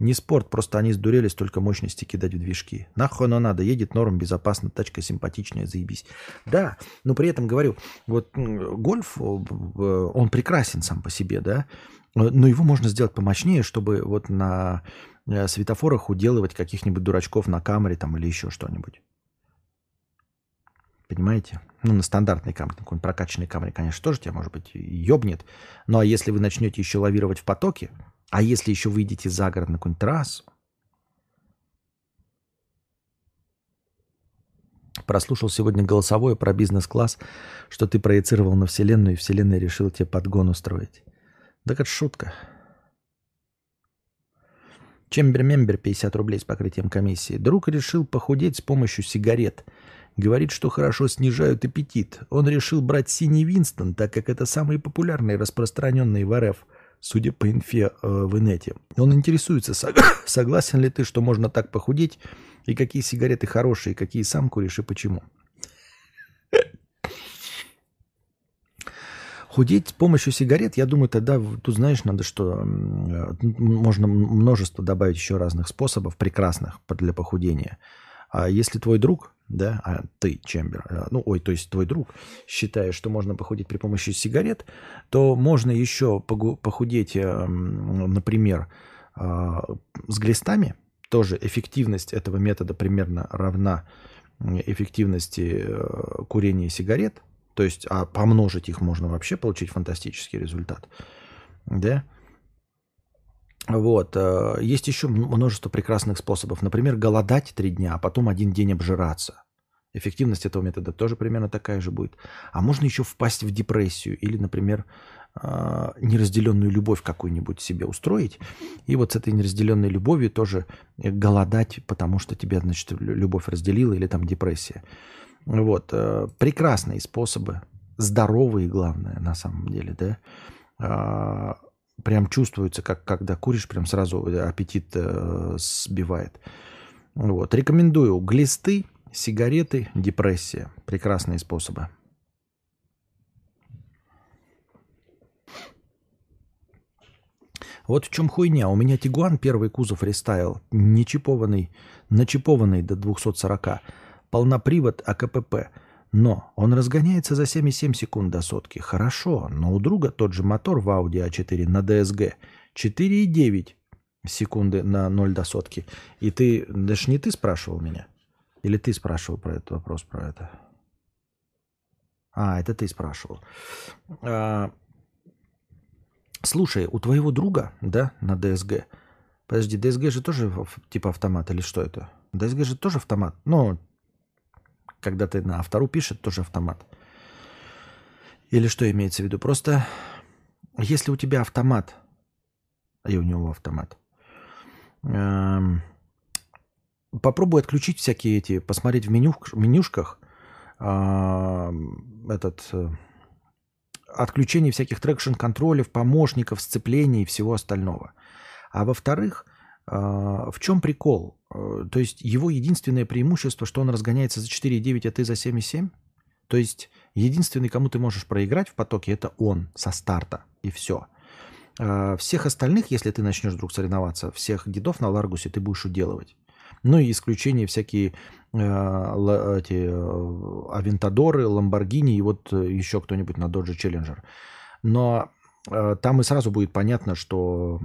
Не спорт, просто они сдурели столько мощности кидать в движки. Нахуй оно надо, едет норм, безопасно, тачка симпатичная, заебись. Да, но при этом говорю, вот гольф, э, он прекрасен сам по себе, да, но его можно сделать помощнее, чтобы вот на э, светофорах уделывать каких-нибудь дурачков на камере там или еще что-нибудь. Понимаете? Ну, на стандартной камере, на какой-нибудь прокачанной камере, конечно, тоже тебя, может быть, ёбнет. Ну, а если вы начнете еще лавировать в потоке, а если еще выйдете за город на какую-нибудь трассу, прослушал сегодня голосовое про бизнес-класс, что ты проецировал на Вселенную, и Вселенная решила тебе подгон устроить. Так это шутка. Чембер-мембер 50 рублей с покрытием комиссии. Друг решил похудеть с помощью сигарет. Говорит, что хорошо снижают аппетит. Он решил брать синий Винстон, так как это самый популярный и распространенный в РФ – судя по инфе э, в инете. Он интересуется, согласен ли ты, что можно так похудеть, и какие сигареты хорошие, какие сам куришь и почему. Худеть с помощью сигарет, я думаю, тогда тут знаешь, надо что, можно множество добавить еще разных способов прекрасных для похудения. А если твой друг, да, а ты, Чембер, э, ну, ой, то есть твой друг, считаешь, что можно похудеть при помощи сигарет, то можно еще похудеть, э, например, а, с глистами. Тоже эффективность этого метода примерно равна эффективности э, курения сигарет. То есть, а помножить их можно вообще получить фантастический результат. Да? Вот. Э, есть еще множество прекрасных способов. Например, голодать три дня, а потом один день обжираться. Эффективность этого метода тоже примерно такая же будет. А можно еще впасть в депрессию или, например, э, неразделенную любовь какую-нибудь себе устроить. И вот с этой неразделенной любовью тоже голодать, потому что тебя, значит, любовь разделила или там депрессия. Вот. Э, прекрасные способы, здоровые, главное, на самом деле, да, прям чувствуется, как когда куришь, прям сразу аппетит э, сбивает. Вот. Рекомендую глисты, сигареты, депрессия. Прекрасные способы. Вот в чем хуйня. У меня Тигуан первый кузов рестайл, не чипованный, начипованный до 240. Полнопривод АКПП. Но он разгоняется за 7,7 секунд до сотки. Хорошо, но у друга тот же мотор в Audi A4 на DSG 4,9 секунды на 0 до сотки. И ты, даже не ты спрашивал меня? Или ты спрашивал про этот вопрос, про это? А, это ты спрашивал. А, слушай, у твоего друга, да, на DSG, подожди, DSG же тоже типа автомат или что это? DSG же тоже автомат. Ну, когда ты на автору пишет, тоже автомат. Или что имеется в виду? Просто если у тебя автомат, и у него автомат, эм, попробуй отключить всякие эти, посмотреть в меню, менюшках э, этот э, отключение всяких трекшн-контролев, помощников, сцеплений и всего остального. А во-вторых, в чем прикол? Э, то есть его единственное преимущество, что он разгоняется за 4,9, а ты за 7,7? То есть единственный, кому ты можешь проиграть в потоке, это он со старта, и все. А всех остальных, если ты начнешь вдруг соревноваться, всех дедов на Ларгусе ты будешь уделывать. Ну и исключение всякие э, эти э, Авентадоры, Ламборгини и вот еще кто-нибудь на Dodge Challenger. Но э, там и сразу будет понятно, что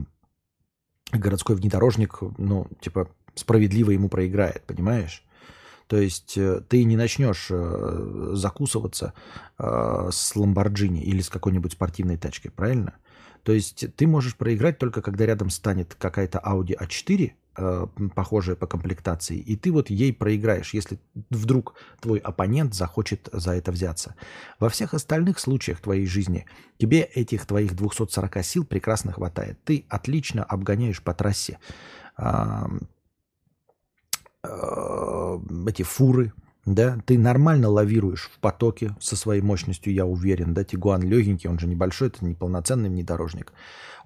городской внедорожник, ну, типа, справедливо ему проиграет, понимаешь? То есть э, ты не начнешь э, закусываться э, с Ламборджини или с какой-нибудь спортивной тачкой, правильно? То есть ты можешь проиграть только когда рядом станет какая-то Audi A4, похожая по комплектации, и ты вот ей проиграешь, если вдруг твой оппонент захочет за это взяться. Во всех остальных случаях твоей жизни тебе этих твоих 240 сил прекрасно хватает. Ты отлично обгоняешь по трассе Э, эти фуры, да, ты нормально лавируешь в потоке со своей мощностью, я уверен, да, Тигуан легенький, он же небольшой, это не полноценный внедорожник.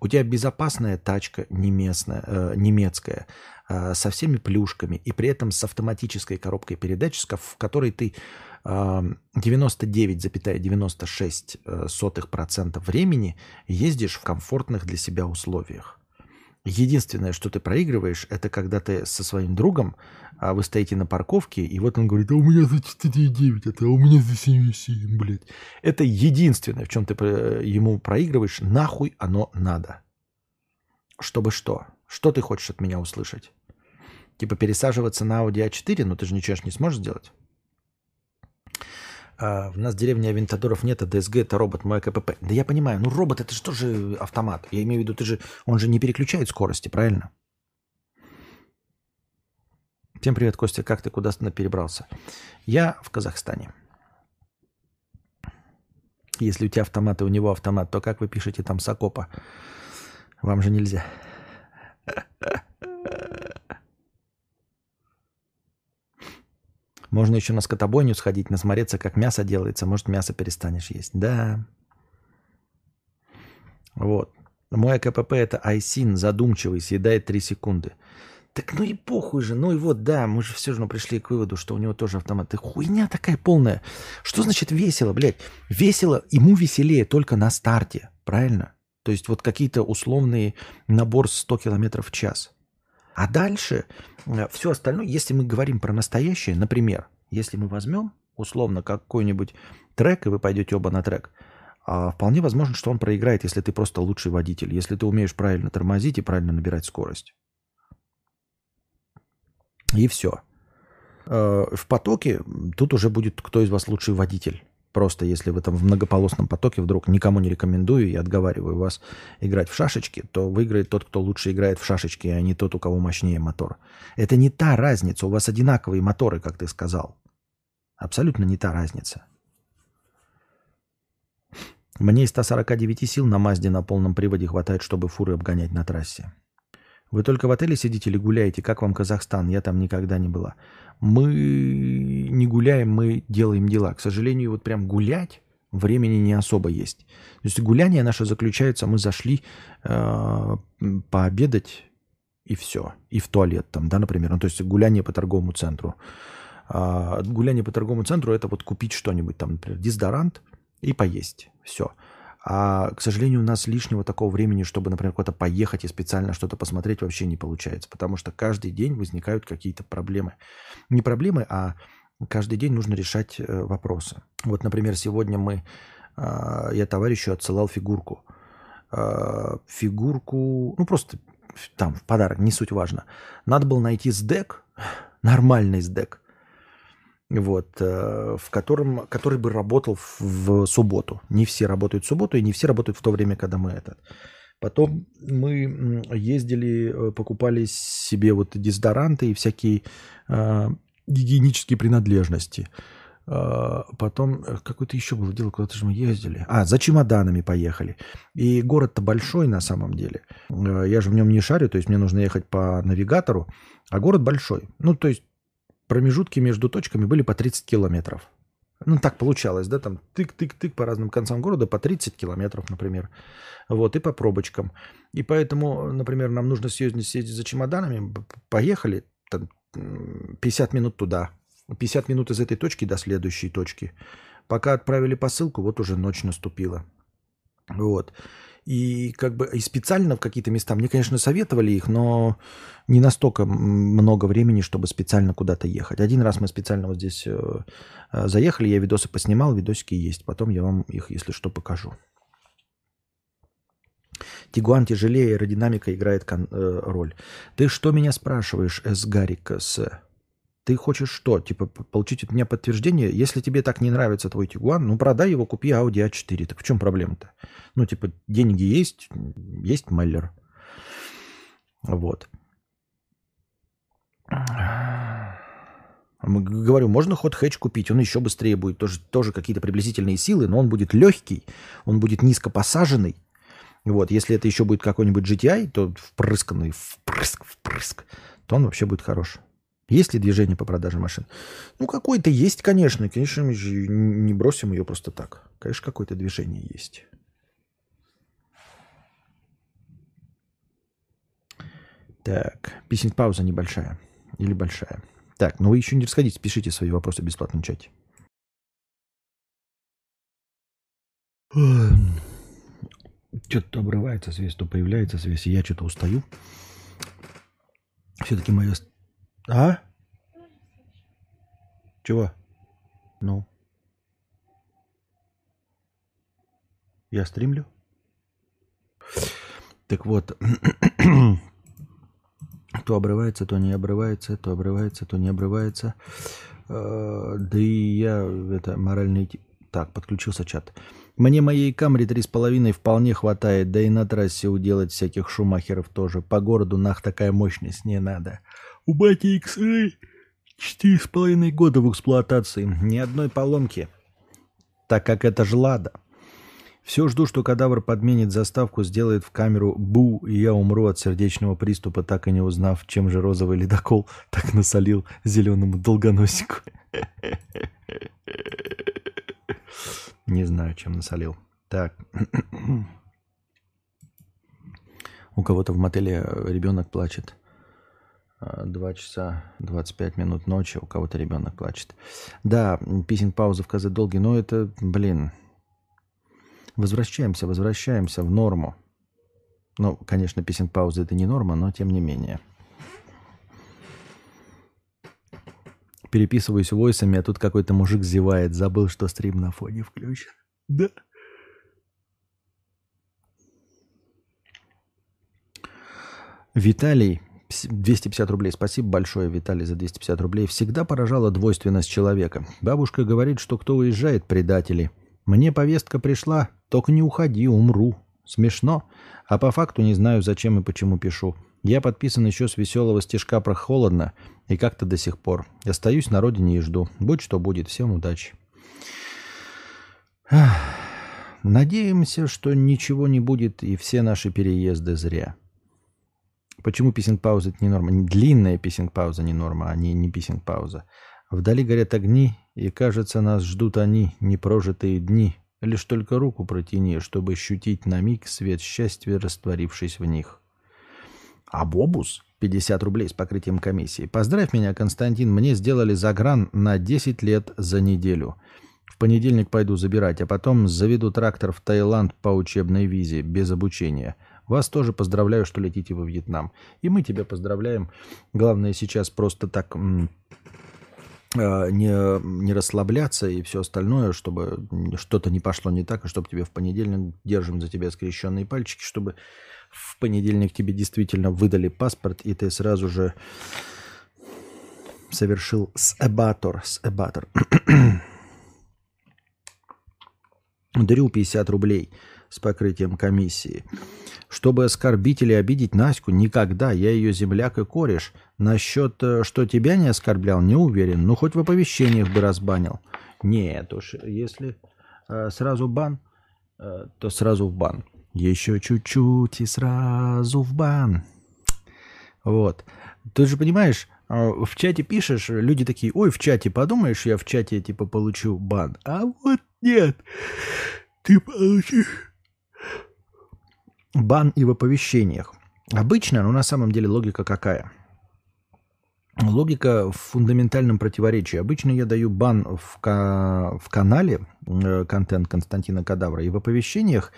У тебя безопасная тачка неместная, э, немецкая, э, со всеми плюшками, и при этом с автоматической коробкой передач, в которой ты э, 99,96% э, времени ездишь в комфортных для себя условиях. Единственное, что ты проигрываешь, это когда ты со своим другом, а вы стоите на парковке, и вот он говорит, а у меня за 4,9, а у меня за 7,7, блядь. Это единственное, в чем ты ему проигрываешь, нахуй оно надо. Чтобы что? Что ты хочешь от меня услышать? Типа пересаживаться на Audi A4, но ты же ничего ж не сможешь сделать. А, у нас в деревне Авентадоров нет, а ДСГ это робот, мой КПП. Да я понимаю, ну робот это же тоже автомат. Я имею в виду, ты же, он же не переключает скорости, правильно? Всем привет, Костя, как ты куда то перебрался? Я в Казахстане. Если у тебя автомат и у него автомат, то как вы пишете там Сокопа? Вам же нельзя. Можно еще на скотобойню сходить, насмотреться, как мясо делается. Может, мясо перестанешь есть. Да. Вот. Мой КПП это Айсин, задумчивый, съедает 3 секунды. Так ну и похуй же. Ну и вот, да, мы же все равно пришли к выводу, что у него тоже автомат. Ты хуйня такая полная. Что значит весело, блядь? Весело, ему веселее только на старте, правильно? То есть вот какие-то условные набор 100 км в час. А дальше э, все остальное, если мы говорим про настоящее, например, если мы возьмем условно какой-нибудь трек, и вы пойдете оба на трек, а вполне возможно, что он проиграет, если ты просто лучший водитель, если ты умеешь правильно тормозить и правильно набирать скорость. И все. Э, в потоке тут уже будет кто из вас лучший водитель. Просто если вы там в многополосном потоке вдруг никому не рекомендую и отговариваю вас играть в шашечки, то выиграет тот, кто лучше играет в шашечки, а не тот, у кого мощнее мотор. Это не та разница. У вас одинаковые моторы, как ты сказал. Абсолютно не та разница. Мне из 149 сил на Мазде на полном приводе хватает, чтобы фуры обгонять на трассе. Вы только в отеле сидите или гуляете? Как вам Казахстан? Я там никогда не была. Мы не гуляем, мы делаем дела. К сожалению, вот прям гулять времени не особо есть. То есть гуляние наше заключается, мы зашли э, пообедать и все. И в туалет там, да, например. Ну, то есть гуляние по торговому центру. А гуляние по торговому центру это вот купить что-нибудь там, например, дезодорант и поесть. Все. А, к сожалению, у нас лишнего такого времени, чтобы, например, куда-то поехать и специально что-то посмотреть, вообще не получается. Потому что каждый день возникают какие-то проблемы. Не проблемы, а каждый день нужно решать э, вопросы. Вот, например, сегодня мы, а, я товарищу отсылал фигурку. А, фигурку, ну просто там в подарок, не суть важно. Надо было найти сдек, нормальный сдек, вот, э, в котором, который бы работал в, в субботу. Не все работают в субботу, и не все работают в то время, когда мы этот. Потом мы ездили, э, покупали себе вот дезодоранты и всякие э, гигиенические принадлежности. Э, потом какое-то еще было дело, куда-то же мы ездили. А, за чемоданами поехали. И город-то большой на самом деле. Я же в нем не шарю, то есть мне нужно ехать по навигатору, а город большой. Ну, то есть промежутки между точками были по 30 километров. Ну, так получалось, да, там тык-тык-тык по разным концам города по 30 километров, например. Вот, и по пробочкам. И поэтому, например, нам нужно съездить, за чемоданами, поехали, там, 50 минут туда, 50 минут из этой точки до следующей точки. Пока отправили посылку, вот уже ночь наступила. Вот. И как бы и специально в какие-то места, мне, конечно, советовали их, но не настолько много времени, чтобы специально куда-то ехать. Один раз мы специально вот здесь э, э, заехали, я видосы поснимал, видосики есть. Потом я вам их, если что, покажу. Тигуан тяжелее, аэродинамика играет э, роль. Ты что меня спрашиваешь, С. Гарик С? Ты хочешь что? Типа получить от меня подтверждение? Если тебе так не нравится твой Тигуан, ну продай его, купи Audi A4. Так в чем проблема-то? Ну, типа, деньги есть, есть Меллер. Вот. Говорю, можно ход хэтч купить, он еще быстрее будет, тоже, тоже какие-то приблизительные силы, но он будет легкий, он будет низко посаженный. Вот, если это еще будет какой-нибудь GTI, то впрысканный, впрыск, впрыск, то он вообще будет хорош. Есть ли движение по продаже машин? Ну, какое-то есть, конечно. Конечно, мы же не бросим ее просто так. Конечно, какое-то движение есть. Так, писинг пауза небольшая или большая. Так, ну вы еще не расходитесь, пишите свои вопросы в бесплатном чате. Что-то обрывается связь, то появляется связь, и я что-то устаю. Все-таки мое... А? Чего? Ну? Я стримлю? Так вот, то обрывается, то не обрывается, то обрывается, то не обрывается. Э, да и я, это, моральный... Так, подключился чат. Мне моей камри три с половиной вполне хватает, да и на трассе уделать всяких шумахеров тоже. По городу нах такая мощность не надо. У бати иксы четыре с половиной года в эксплуатации. Ни одной поломки. Так как это ж лада. Все жду, что кадавр подменит заставку, сделает в камеру «бу», и я умру от сердечного приступа, так и не узнав, чем же розовый ледокол так насолил зеленому долгоносику. Не знаю, чем насолил. Так. У кого-то в мотеле ребенок плачет. Два часа 25 минут ночи, у кого-то ребенок плачет. Да, писинг пауза в КЗ долгий, но это, блин, Возвращаемся, возвращаемся в норму. Ну, конечно, песен паузы это не норма, но тем не менее. Переписываюсь войсами, а тут какой-то мужик зевает. Забыл, что стрим на фоне включен. Да. Виталий, 250 рублей. Спасибо большое, Виталий, за 250 рублей. Всегда поражала двойственность человека. Бабушка говорит, что кто уезжает, предатели. Мне повестка пришла, только не уходи, умру. Смешно. А по факту не знаю, зачем и почему пишу. Я подписан еще с веселого стишка про холодно, и как-то до сих пор. Остаюсь на родине и жду. Будь что будет. Всем удачи. Надеемся, что ничего не будет, и все наши переезды зря. Почему писинг-пауза это не норма? Длинная писинг-пауза не норма, а не, не писинг-пауза. Вдали горят огни, и, кажется, нас ждут они, непрожитые дни. Лишь только руку протяни, чтобы ощутить на миг свет счастья, растворившись в них. А бобус? 50 рублей с покрытием комиссии. Поздравь меня, Константин, мне сделали загран на 10 лет за неделю. В понедельник пойду забирать, а потом заведу трактор в Таиланд по учебной визе, без обучения. Вас тоже поздравляю, что летите во Вьетнам. И мы тебя поздравляем. Главное сейчас просто так Э, не, не расслабляться и все остальное, чтобы что-то не пошло не так, и чтобы тебе в понедельник держим за тебя скрещенные пальчики, чтобы в понедельник тебе действительно выдали паспорт, и ты сразу же совершил сэбатор. сэбатор. Дарю 50 рублей с покрытием комиссии. Чтобы оскорбить или обидеть Наську, никогда. Я ее земляк и кореш. Насчет, э, что тебя не оскорблял, не уверен. Ну, хоть в оповещениях бы разбанил. Нет уж, если э, сразу бан, э, то сразу в бан. Еще чуть-чуть и сразу в бан. Вот. Ты же понимаешь, э, в чате пишешь, люди такие, ой, в чате подумаешь, я в чате типа получу бан. А вот нет, ты получишь бан и в оповещениях. Обычно, но на самом деле логика какая? Логика в фундаментальном противоречии. Обычно я даю бан в, ка- в канале э, контент Константина Кадавра и в оповещениях,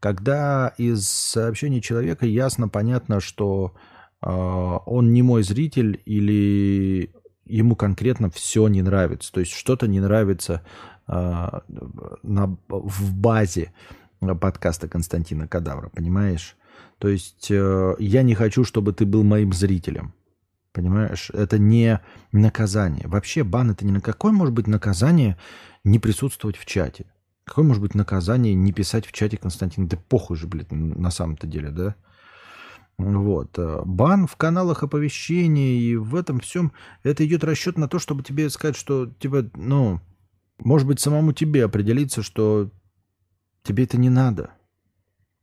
когда из сообщений человека ясно, понятно, что э, он не мой зритель или ему конкретно все не нравится. То есть что-то не нравится э, на, в базе подкаста Константина Кадавра, понимаешь? То есть э, я не хочу, чтобы ты был моим зрителем. Понимаешь? Это не наказание. Вообще бан это не на какое может быть наказание не присутствовать в чате. Какое может быть наказание не писать в чате, Константин? Да похуй же, блядь, на самом-то деле, да? Вот. Э, бан в каналах оповещения и в этом всем, это идет расчет на то, чтобы тебе сказать, что, типа, ну, может быть, самому тебе определиться, что тебе это не надо.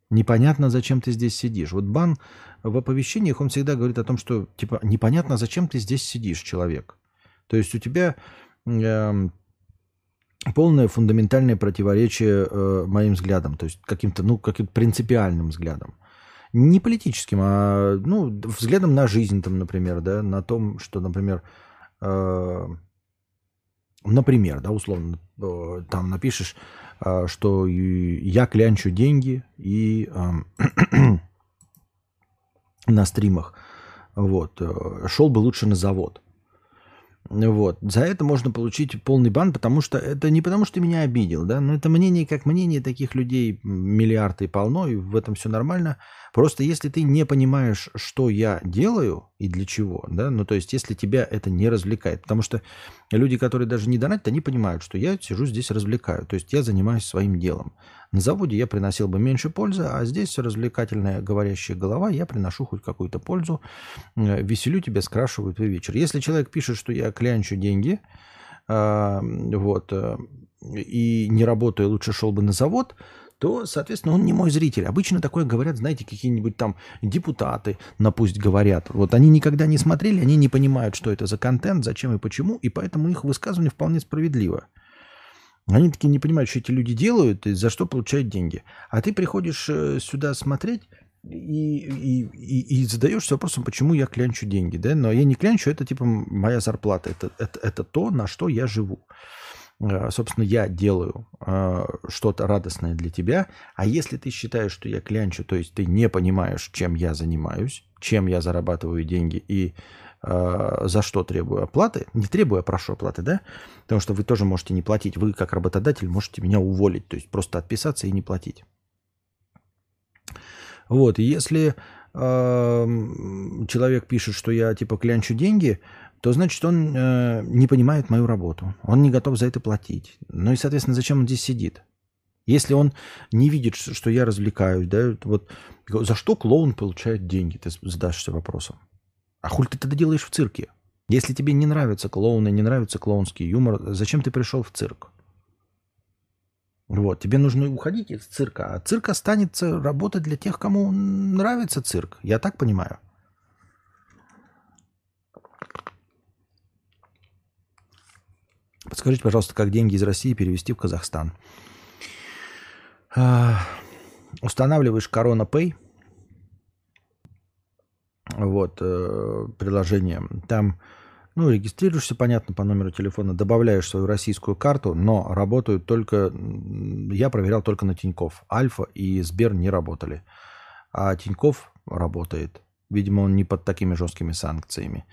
Непонятно, зачем ты здесь сидишь. Вот бан в оповещениях, он всегда говорит о том, что, типа, непонятно, зачем ты здесь сидишь, человек. То есть у тебя э, полное фундаментальное противоречие э, моим взглядам, то есть каким-то, ну, каким-то принципиальным взглядом. Не политическим, а, ну, взглядом на жизнь, там, например, да, на том, что, например, э, например, да, условно, э, там напишешь, э, что я клянчу деньги и э, на стримах, вот, э, шел бы лучше на завод. Вот. За это можно получить полный бан, потому что это не потому, что ты меня обидел, да, но это мнение как мнение таких людей миллиарды полно, и в этом все нормально. Просто если ты не понимаешь, что я делаю и для чего, да, ну то есть если тебя это не развлекает, потому что люди, которые даже не донатят, они понимают, что я сижу здесь развлекаю, то есть я занимаюсь своим делом. На заводе я приносил бы меньше пользы, а здесь развлекательная говорящая голова, я приношу хоть какую-то пользу, э, веселю тебя, скрашиваю твой вечер. Если человек пишет, что я клянчу деньги, а, вот, э, и не работаю, лучше шел бы на завод, то, соответственно, он не мой зритель. Обычно такое говорят, знаете, какие-нибудь там депутаты, на пусть говорят. Вот они никогда не смотрели, они не понимают, что это за контент, зачем и почему, и поэтому их высказывание вполне справедливо. Они такие не понимают, что эти люди делают и за что получают деньги. А ты приходишь э, сюда смотреть и, и, и, и задаешься вопросом, почему я клянчу деньги. Да? Но я не клянчу, это типа моя зарплата. Это, это, это то, на что я живу. Э, собственно, я делаю э, что-то радостное для тебя, а если ты считаешь, что я клянчу, то есть ты не понимаешь, чем я занимаюсь, чем я зарабатываю деньги и за что требую оплаты, не требую, а прошу оплаты, да, потому что вы тоже можете не платить, вы как работодатель можете меня уволить, то есть просто отписаться и не платить. Вот, если э, человек пишет, что я типа клянчу деньги, то значит он э, не понимает мою работу. Он не готов за это платить. Ну и, соответственно, зачем он здесь сидит? Если он не видит, что я развлекаюсь, да, вот за что клоун получает деньги, ты задашься вопросом. А хуль ты тогда делаешь в цирке? Если тебе не нравятся клоуны, не нравится клоунский юмор, зачем ты пришел в цирк? Вот, тебе нужно уходить из цирка, а цирк останется работать для тех, кому нравится цирк. Я так понимаю. Подскажите, пожалуйста, как деньги из России перевести в Казахстан? А, устанавливаешь Корона Pay, вот, э, приложение. Там, ну, регистрируешься, понятно, по номеру телефона, добавляешь свою российскую карту, но работают только, я проверял только на Тиньков. Альфа и Сбер не работали. А Тиньков работает. Видимо, он не под такими жесткими санкциями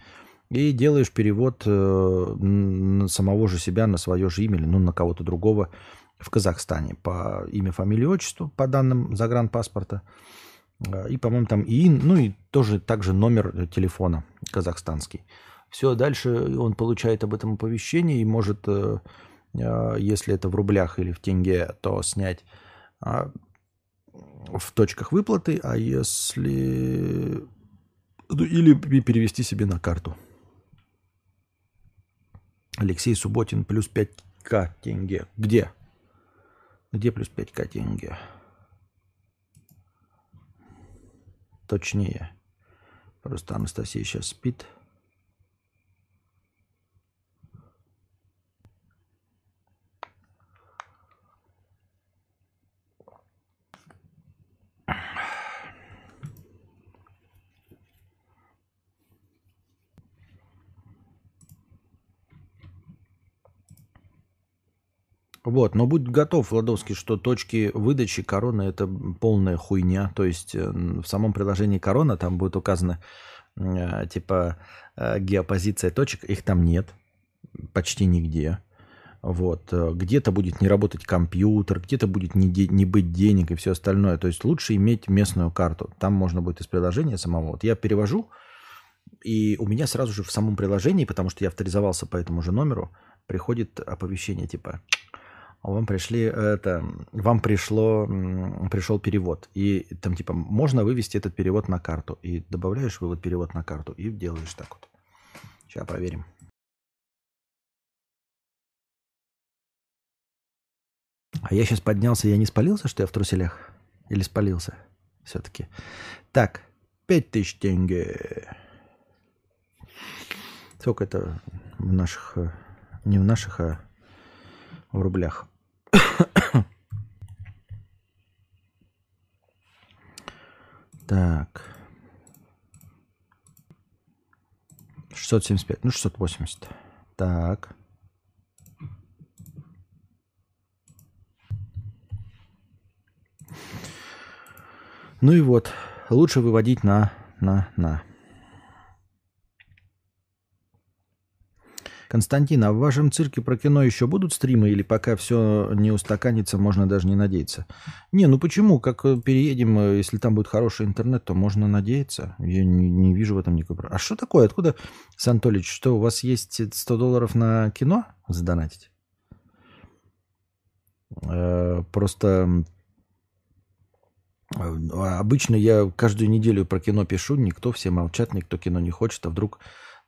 и делаешь перевод э, самого же себя на свое же имя или ну, на кого-то другого в Казахстане по имя, фамилии, отчеству, по данным загранпаспорта. Э, и, по-моему, там ИИН, ну и тоже также номер телефона казахстанский. Все, дальше он получает об этом оповещение и может, э, если это в рублях или в тенге, то снять а, в точках выплаты, а если... Ну, или перевести себе на карту. Алексей Субботин плюс 5к тенге. Где? Где плюс 5к тенге? Точнее. Просто Анастасия сейчас спит. Вот, но будь готов, Ладовский, что точки выдачи короны это полная хуйня. То есть э, в самом приложении корона там будет указано э, типа э, геопозиция точек, их там нет почти нигде. Вот. Где-то будет не работать компьютер, где-то будет не, де- не быть денег и все остальное. То есть лучше иметь местную карту. Там можно будет из приложения самого. Вот я перевожу и у меня сразу же в самом приложении, потому что я авторизовался по этому же номеру, приходит оповещение типа вам пришли это, вам пришло, пришел перевод. И там типа можно вывести этот перевод на карту. И добавляешь вывод перевод на карту и делаешь так вот. Сейчас проверим. А я сейчас поднялся, я не спалился, что я в труселях? Или спалился все-таки? Так, 5000 тенге. Сколько это в наших, э, не в наших, а в рублях? так. 675, ну 680. Так. Ну и вот, лучше выводить на, на, на. Константин, а в вашем цирке про кино еще будут стримы или пока все не устаканится, можно даже не надеяться? Не, ну почему? Как э, переедем, э, если там будет хороший интернет, то можно надеяться. Я не, не вижу в этом никакой... А что такое? Откуда, Сантолич, что у вас есть 100 долларов на кино задонатить? Э, просто обычно я каждую неделю про кино пишу, никто, все молчат, никто кино не хочет, а вдруг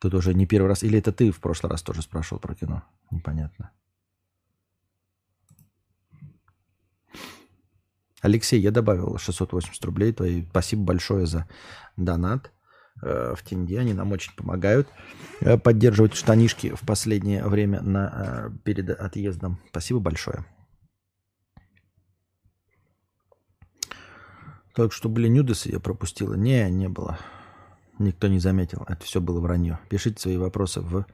Тут уже не первый раз. Или это ты в прошлый раз тоже спрашивал про кино? Непонятно. Алексей, я добавил 680 рублей твои. Спасибо большое за донат э, в тенге. Они нам очень помогают э, поддерживать штанишки в последнее время на, э, перед отъездом. Спасибо большое. Так что были нюдесы я пропустила. Не, не было. Никто не заметил. Это все было вранье. Пишите свои вопросы в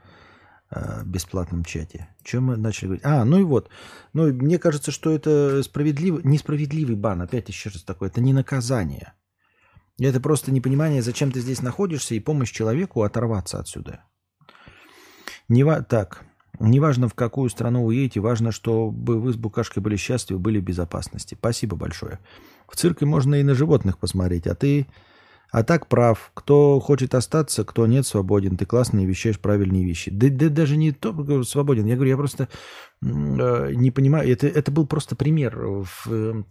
э, бесплатном чате. Чем мы начали говорить? А, ну и вот. Ну, мне кажется, что это справедливый, несправедливый бан. Опять еще раз такое. Это не наказание. Это просто непонимание, зачем ты здесь находишься, и помощь человеку оторваться отсюда. Не ва- так, неважно в какую страну вы едете, важно, чтобы вы с Букашкой были счастливы, были в безопасности. Спасибо большое. В цирке можно и на животных посмотреть, а ты а так прав. Кто хочет остаться, кто нет, свободен. Ты классные вещаешь правильные вещи. Да, да даже не то свободен. Я говорю, я просто э, не понимаю. Это, это был просто пример в, э,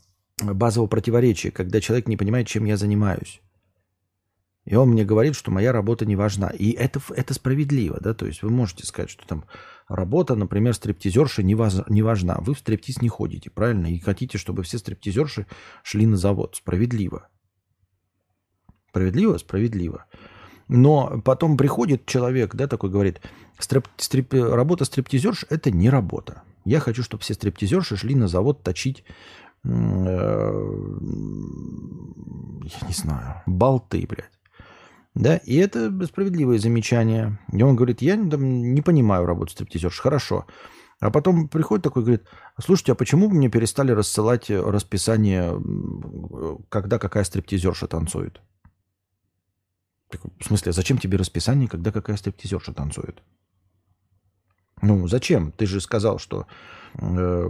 базового противоречия, когда человек не понимает, чем я занимаюсь. И он мне говорит, что моя работа не важна. И это, это справедливо, да, то есть вы можете сказать, что там работа, например, стриптизерши не, ваз, не важна. Вы в стриптиз не ходите, правильно? И хотите, чтобы все стриптизерши шли на завод. Справедливо. Справедливо? Справедливо. Но потом приходит человек, да, такой говорит, стрип, стрип, работа стриптизерш – это не работа. Я хочу, чтобы все стриптизерши шли на завод точить, э, я не знаю, болты, блядь. Да, и это справедливое замечание. И он говорит, я там, не понимаю работу стриптизерш. Хорошо. А потом приходит такой, говорит, слушайте, а почему мне перестали рассылать расписание, когда какая стриптизерша танцует? В смысле, зачем тебе расписание, когда какая стриптизерша танцует? Ну, зачем? Ты же сказал, что э,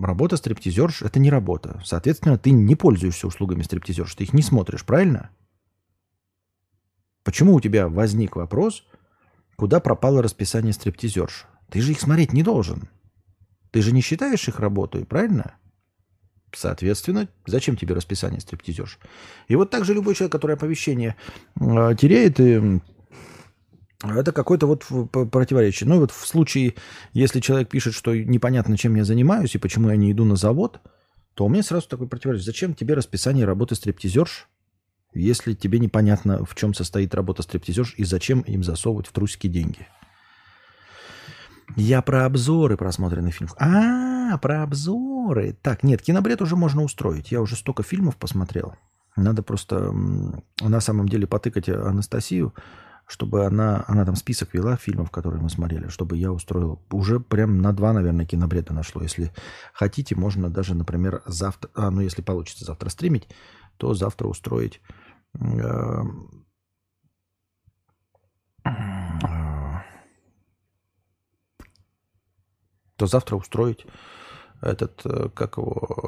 работа стриптизерш – это не работа. Соответственно, ты не пользуешься услугами стриптизерш, ты их не смотришь, правильно? Почему у тебя возник вопрос, куда пропало расписание стриптизерш? Ты же их смотреть не должен. Ты же не считаешь их работой, правильно? Соответственно, зачем тебе расписание стриптизерш? И вот так же любой человек, который оповещение э, теряет, и это какое-то вот противоречие. Ну и вот в случае, если человек пишет, что непонятно, чем я занимаюсь и почему я не иду на завод, то у меня сразу такой противоречие. Зачем тебе расписание работы стриптизерш, если тебе непонятно, в чем состоит работа стриптизерш и зачем им засовывать в трусики деньги? Я про обзоры просмотренных фильмов. Про обзоры. Так, нет, кинобред уже можно устроить. Я уже столько фильмов посмотрел. Надо просто на самом деле потыкать Анастасию, чтобы она, она там список вела фильмов, которые мы смотрели, чтобы я устроил. Уже прям на два, наверное, кинобреда нашло. Если хотите, можно даже, например, завтра, а, ну если получится завтра стримить, то завтра устроить э, то завтра устроить этот, э, как его,